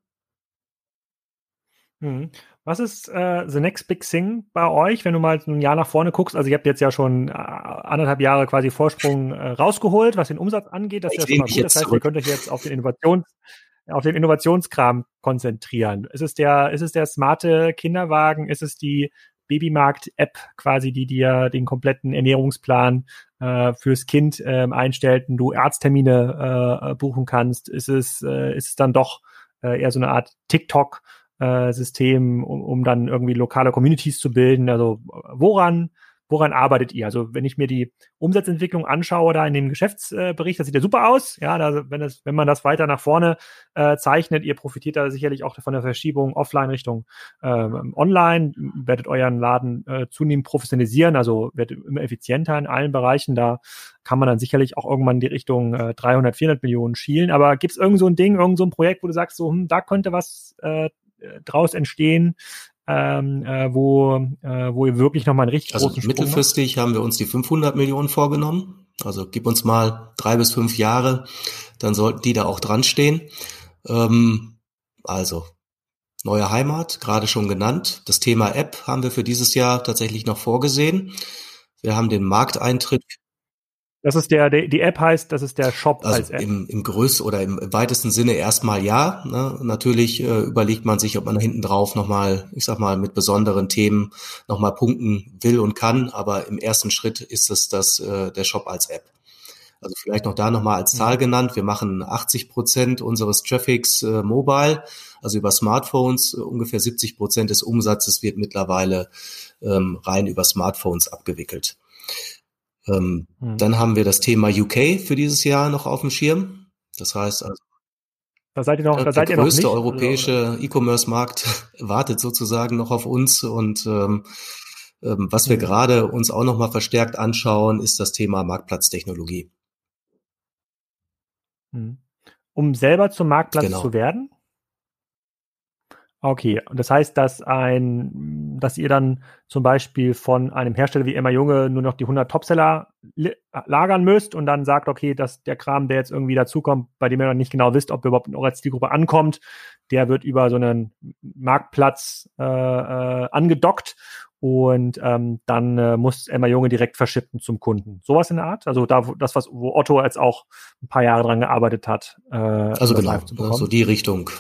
Mhm. Was ist äh, the next big thing bei euch, wenn du mal ein Jahr nach vorne guckst? Also ihr habt jetzt ja schon äh, anderthalb Jahre quasi Vorsprung äh, rausgeholt, was den Umsatz angeht. Das ist ja schon mal gut. Das heißt, zurück. ihr könnt euch jetzt auf den Innovations auf den Innovationskram konzentrieren. Ist es der, ist es der smarte Kinderwagen? Ist es die Babymarkt-App quasi, die dir den kompletten Ernährungsplan äh, fürs Kind äh, einstellt und du Arzttermine äh, buchen kannst? Ist es, äh, ist es dann doch äh, eher so eine Art TikTok? Äh, System, um, um dann irgendwie lokale Communities zu bilden. Also woran woran arbeitet ihr? Also wenn ich mir die Umsatzentwicklung anschaue da in dem Geschäftsbericht, das sieht ja super aus. Ja, da, wenn, es, wenn man das weiter nach vorne äh, zeichnet, ihr profitiert da sicherlich auch von der Verschiebung offline Richtung ähm, online, werdet euren Laden äh, zunehmend professionalisieren, also werdet immer effizienter in allen Bereichen. Da kann man dann sicherlich auch irgendwann die Richtung äh, 300, 400 Millionen schielen. Aber gibt es irgend so ein Ding, irgend so ein Projekt, wo du sagst, so, hm, da könnte was äh, draus entstehen, ähm, äh, wo, äh, wo ihr wirklich nochmal einen richtig
also
großen
mittelfristig haben wir uns die 500 Millionen vorgenommen. Also gib uns mal drei bis fünf Jahre, dann sollten die da auch dran stehen. Ähm, also neue Heimat, gerade schon genannt. Das Thema App haben wir für dieses Jahr tatsächlich noch vorgesehen. Wir haben den Markteintritt
das ist der, die App heißt, das ist der Shop
also als App. Im, im größten oder im weitesten Sinne erstmal ja. Ne? Natürlich äh, überlegt man sich, ob man da hinten drauf nochmal, ich sag mal, mit besonderen Themen nochmal punkten will und kann. Aber im ersten Schritt ist es das, äh, der Shop als App. Also vielleicht noch da nochmal als Zahl genannt. Wir machen 80 Prozent unseres Traffics äh, mobile, also über Smartphones. ungefähr 70 Prozent des Umsatzes wird mittlerweile ähm, rein über Smartphones abgewickelt. Ähm, mhm. Dann haben wir das Thema UK für dieses Jahr noch auf dem Schirm. Das heißt also,
da seid ihr noch, da seid
der
ihr
größte
noch
nicht, europäische E-Commerce-Markt wartet sozusagen noch auf uns und ähm, ähm, was wir mhm. gerade uns auch noch mal verstärkt anschauen, ist das Thema Marktplatztechnologie.
Mhm. Um selber zum Marktplatz genau. zu werden? Okay, und das heißt, dass ein, dass ihr dann zum Beispiel von einem Hersteller wie Emma Junge nur noch die 100 Topseller lagern müsst und dann sagt, okay, dass der Kram, der jetzt irgendwie dazukommt, bei dem ihr noch nicht genau wisst, ob er überhaupt in eurer Zielgruppe ankommt, der wird über so einen Marktplatz äh, äh, angedockt und ähm, dann äh, muss Emma Junge direkt verschippen zum Kunden. Sowas in der Art? Also da, das, was wo Otto jetzt auch ein paar Jahre dran gearbeitet hat.
Äh, also genau, so die Richtung.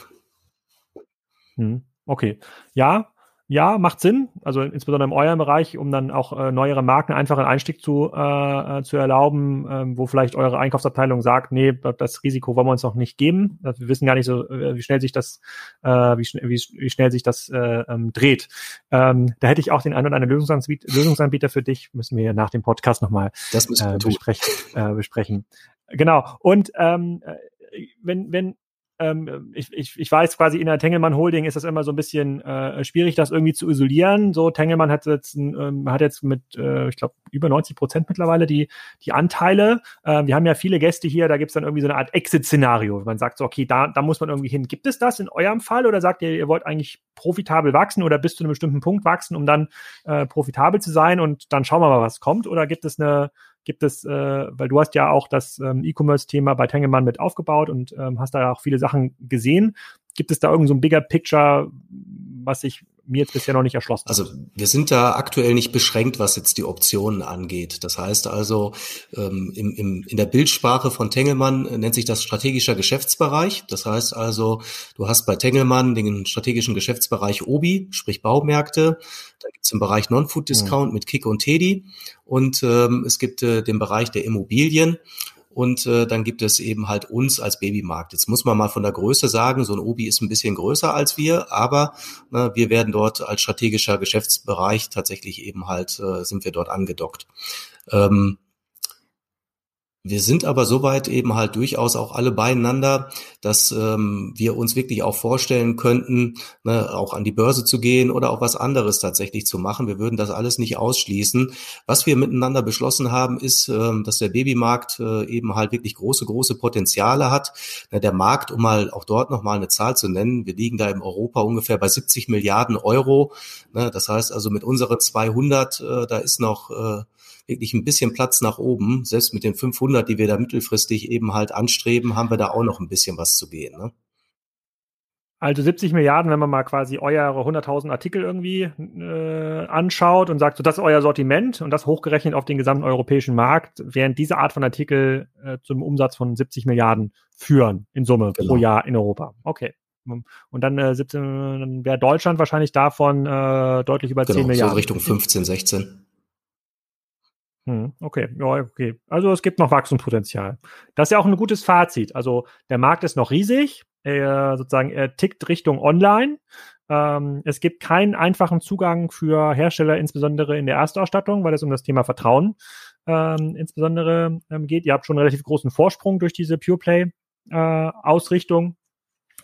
Hm, okay. Ja, ja, macht Sinn, also insbesondere im eurem Bereich, um dann auch äh, neuere Marken einfach einen Einstieg zu, äh, äh zu erlauben, ähm, wo vielleicht eure Einkaufsabteilung sagt, nee, das Risiko wollen wir uns noch nicht geben. Wir wissen gar nicht so, äh, wie schnell sich das, äh, wie, schn wie, wie schnell sich das äh, ähm, dreht. Ähm, da hätte ich auch den einen oder anderen Lösungsanbieter, Lösungsanbieter für dich, müssen wir nach dem Podcast nochmal äh, besprechen, äh, besprechen. Genau. Und ähm, äh, wenn, wenn ähm, ich, ich, ich weiß quasi in der Tengelmann Holding ist das immer so ein bisschen äh, schwierig, das irgendwie zu isolieren. So Tengelmann hat jetzt, ähm, hat jetzt mit, äh, ich glaube, über 90 Prozent mittlerweile die, die Anteile. Äh, wir haben ja viele Gäste hier, da gibt's dann irgendwie so eine Art Exit-Szenario. Man sagt so, okay, da, da muss man irgendwie hin. Gibt es das in eurem Fall oder sagt ihr, ihr wollt eigentlich profitabel wachsen oder bis zu einem bestimmten Punkt wachsen, um dann äh, profitabel zu sein und dann schauen wir mal, was kommt? Oder gibt es eine gibt es, äh, weil du hast ja auch das ähm, E-Commerce-Thema bei Tengelmann mit aufgebaut und ähm, hast da auch viele Sachen gesehen. Gibt es da irgend so ein bigger Picture, was sich mir jetzt bisher noch nicht erschlossen
Also wir sind da aktuell nicht beschränkt, was jetzt die Optionen angeht. Das heißt also, ähm, im, im, in der Bildsprache von Tengelmann nennt sich das strategischer Geschäftsbereich. Das heißt also, du hast bei Tengelmann den strategischen Geschäftsbereich OBI, sprich Baumärkte. Da gibt es den Bereich Non-Food-Discount mhm. mit Kick und Teddy. Und ähm, es gibt äh, den Bereich der Immobilien. Und äh, dann gibt es eben halt uns als Babymarkt. Jetzt muss man mal von der Größe sagen, so ein Obi ist ein bisschen größer als wir, aber ne, wir werden dort als strategischer Geschäftsbereich tatsächlich eben halt, äh, sind wir dort angedockt. Ähm, wir sind aber soweit eben halt durchaus auch alle beieinander, dass ähm, wir uns wirklich auch vorstellen könnten, ne, auch an die Börse zu gehen oder auch was anderes tatsächlich zu machen. Wir würden das alles nicht ausschließen. Was wir miteinander beschlossen haben, ist, ähm, dass der Babymarkt äh, eben halt wirklich große, große Potenziale hat. Na, der Markt, um mal auch dort nochmal eine Zahl zu nennen, wir liegen da in Europa ungefähr bei 70 Milliarden Euro. Ne, das heißt also mit unseren 200, äh, da ist noch äh, wirklich ein bisschen Platz nach oben. Selbst mit den 500, die wir da mittelfristig eben halt anstreben, haben wir da auch noch ein bisschen was zu gehen. Ne?
Also 70 Milliarden, wenn man mal quasi eure 100.000 Artikel irgendwie äh, anschaut und sagt, so das ist euer Sortiment und das hochgerechnet auf den gesamten europäischen Markt, während diese Art von Artikel äh, zum Umsatz von 70 Milliarden führen in Summe genau. pro Jahr in Europa. Okay. Und dann, äh, 17, dann wäre Deutschland wahrscheinlich davon äh, deutlich über genau, 10 Milliarden. So
Richtung 15, 16.
Hm, okay, ja, okay. Also es gibt noch Wachstumspotenzial. Das ist ja auch ein gutes Fazit. Also der Markt ist noch riesig, er sozusagen er tickt Richtung Online. Ähm, es gibt keinen einfachen Zugang für Hersteller, insbesondere in der Erstausstattung, weil es um das Thema Vertrauen ähm, insbesondere ähm, geht. Ihr habt schon einen relativ großen Vorsprung durch diese Pure Play äh, Ausrichtung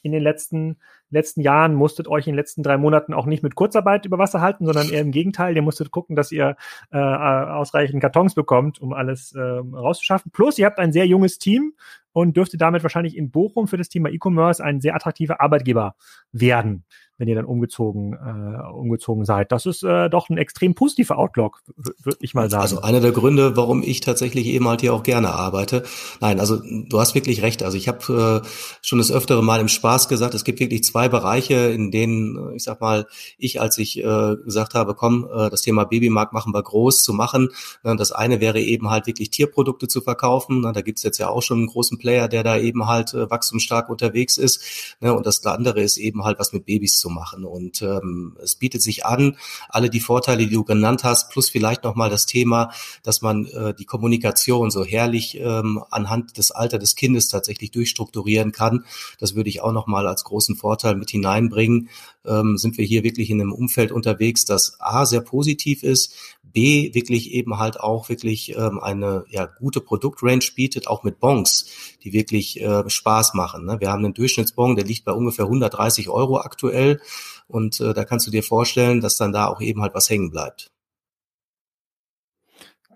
in den letzten letzten Jahren musstet euch in den letzten drei Monaten auch nicht mit Kurzarbeit über Wasser halten, sondern eher im Gegenteil, ihr musstet gucken, dass ihr äh, ausreichend Kartons bekommt, um alles äh, rauszuschaffen. Plus, ihr habt ein sehr junges Team und dürfte damit wahrscheinlich in Bochum für das Thema E-Commerce ein sehr attraktiver Arbeitgeber werden wenn ihr dann umgezogen, äh, umgezogen seid. Das ist äh, doch ein extrem positiver Outlook, würde ich mal sagen.
Also einer der Gründe, warum ich tatsächlich eben halt hier auch gerne arbeite. Nein, also du hast wirklich recht. Also ich habe äh, schon das öftere Mal im Spaß gesagt, es gibt wirklich zwei Bereiche, in denen, ich sag mal, ich, als ich äh, gesagt habe, komm, äh, das Thema Babymarkt machen wir groß zu machen. Äh, das eine wäre eben halt wirklich Tierprodukte zu verkaufen. Da gibt's jetzt ja auch schon einen großen Player, der da eben halt äh, wachstumsstark unterwegs ist. Ne? Und das andere ist eben halt was mit Babys zu zu machen. Und ähm, es bietet sich an, alle die Vorteile, die du genannt hast, plus vielleicht nochmal das Thema, dass man äh, die Kommunikation so herrlich ähm, anhand des Alters des Kindes tatsächlich durchstrukturieren kann. Das würde ich auch nochmal als großen Vorteil mit hineinbringen. Ähm, sind wir hier wirklich in einem Umfeld unterwegs, das A sehr positiv ist, B wirklich eben halt auch wirklich ähm, eine ja, gute Produktrange bietet, auch mit Bons, die wirklich äh, Spaß machen. Ne? Wir haben einen Durchschnittsbon, der liegt bei ungefähr 130 Euro aktuell und äh, da kannst du dir vorstellen, dass dann da auch eben halt was hängen bleibt.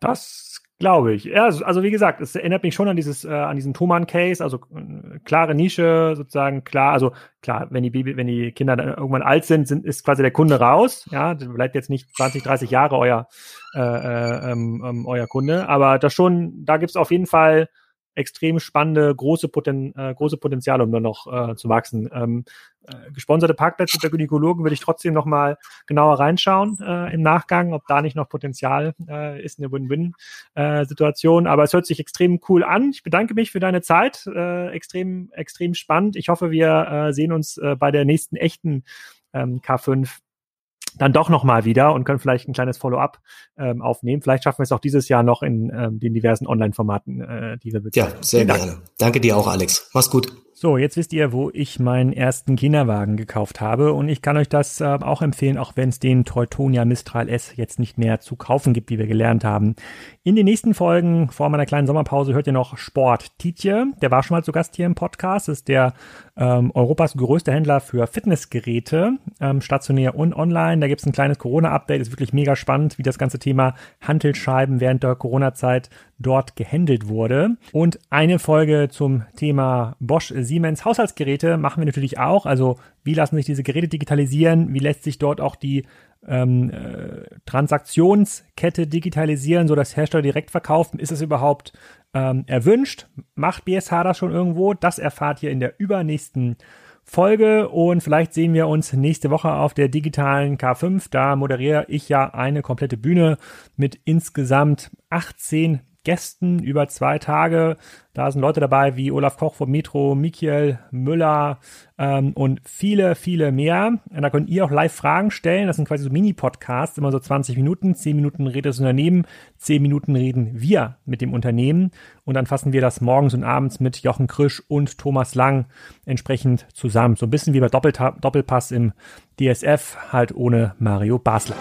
Das Glaube ich. Ja, also wie gesagt, es erinnert mich schon an dieses, äh, an diesen Thomann-Case, also äh, klare Nische, sozusagen klar, also klar, wenn die Baby, wenn die Kinder dann irgendwann alt sind, sind ist quasi der Kunde raus. Ja, bleibt jetzt nicht 20, 30 Jahre euer, äh, äh, ähm, ähm, euer Kunde. Aber das schon, da gibt's auf jeden Fall extrem spannende, große, Poten äh, große Potenziale, um da noch äh, zu wachsen. Ähm, äh, gesponserte Parkplätze der Gynäkologen würde ich trotzdem noch mal genauer reinschauen äh, im Nachgang, ob da nicht noch Potenzial äh, ist, eine Win-Win-Situation. Äh, Aber es hört sich extrem cool an. Ich bedanke mich für deine Zeit. Äh, extrem, extrem spannend. Ich hoffe, wir äh, sehen uns äh, bei der nächsten echten ähm, K5 dann doch nochmal wieder und können vielleicht ein kleines Follow-up ähm, aufnehmen. Vielleicht schaffen wir es auch dieses Jahr noch in ähm, den diversen Online-Formaten, äh, die wir
bezahlen. Ja, sehr gerne. Danke dir auch, Alex. Mach's gut.
So, jetzt wisst ihr, wo ich meinen ersten Kinderwagen gekauft habe und ich kann euch das äh, auch empfehlen, auch wenn es den Teutonia Mistral S jetzt nicht mehr zu kaufen gibt, wie wir gelernt haben. In den nächsten Folgen vor meiner kleinen Sommerpause hört ihr noch Sport Tietje, der war schon mal zu Gast hier im Podcast, ist der ähm, Europas größte Händler für Fitnessgeräte, ähm, stationär und online. Da gibt es ein kleines Corona-Update, ist wirklich mega spannend, wie das ganze Thema Hantelscheiben während der Corona-Zeit dort gehandelt wurde. Und eine Folge zum Thema Bosch Siemens Haushaltsgeräte machen wir natürlich auch. Also wie lassen sich diese Geräte digitalisieren? Wie lässt sich dort auch die ähm, äh, Transaktionskette digitalisieren, so dass Hersteller direkt verkaufen? Ist es überhaupt ähm, erwünscht? Macht BSH das schon irgendwo? Das erfahrt ihr in der übernächsten Folge und vielleicht sehen wir uns nächste Woche auf der digitalen K5. Da moderiere ich ja eine komplette Bühne mit insgesamt 18 Gästen über zwei Tage. Da sind Leute dabei wie Olaf Koch vom Metro, Michael Müller ähm, und viele, viele mehr. Und da könnt ihr auch live Fragen stellen. Das sind quasi so Mini-Podcasts, immer so 20 Minuten. 10 Minuten redet das Unternehmen, 10 Minuten reden wir mit dem Unternehmen. Und dann fassen wir das morgens und abends mit Jochen Krisch und Thomas Lang entsprechend zusammen. So ein bisschen wie bei Doppelta Doppelpass im DSF, halt ohne Mario Basler.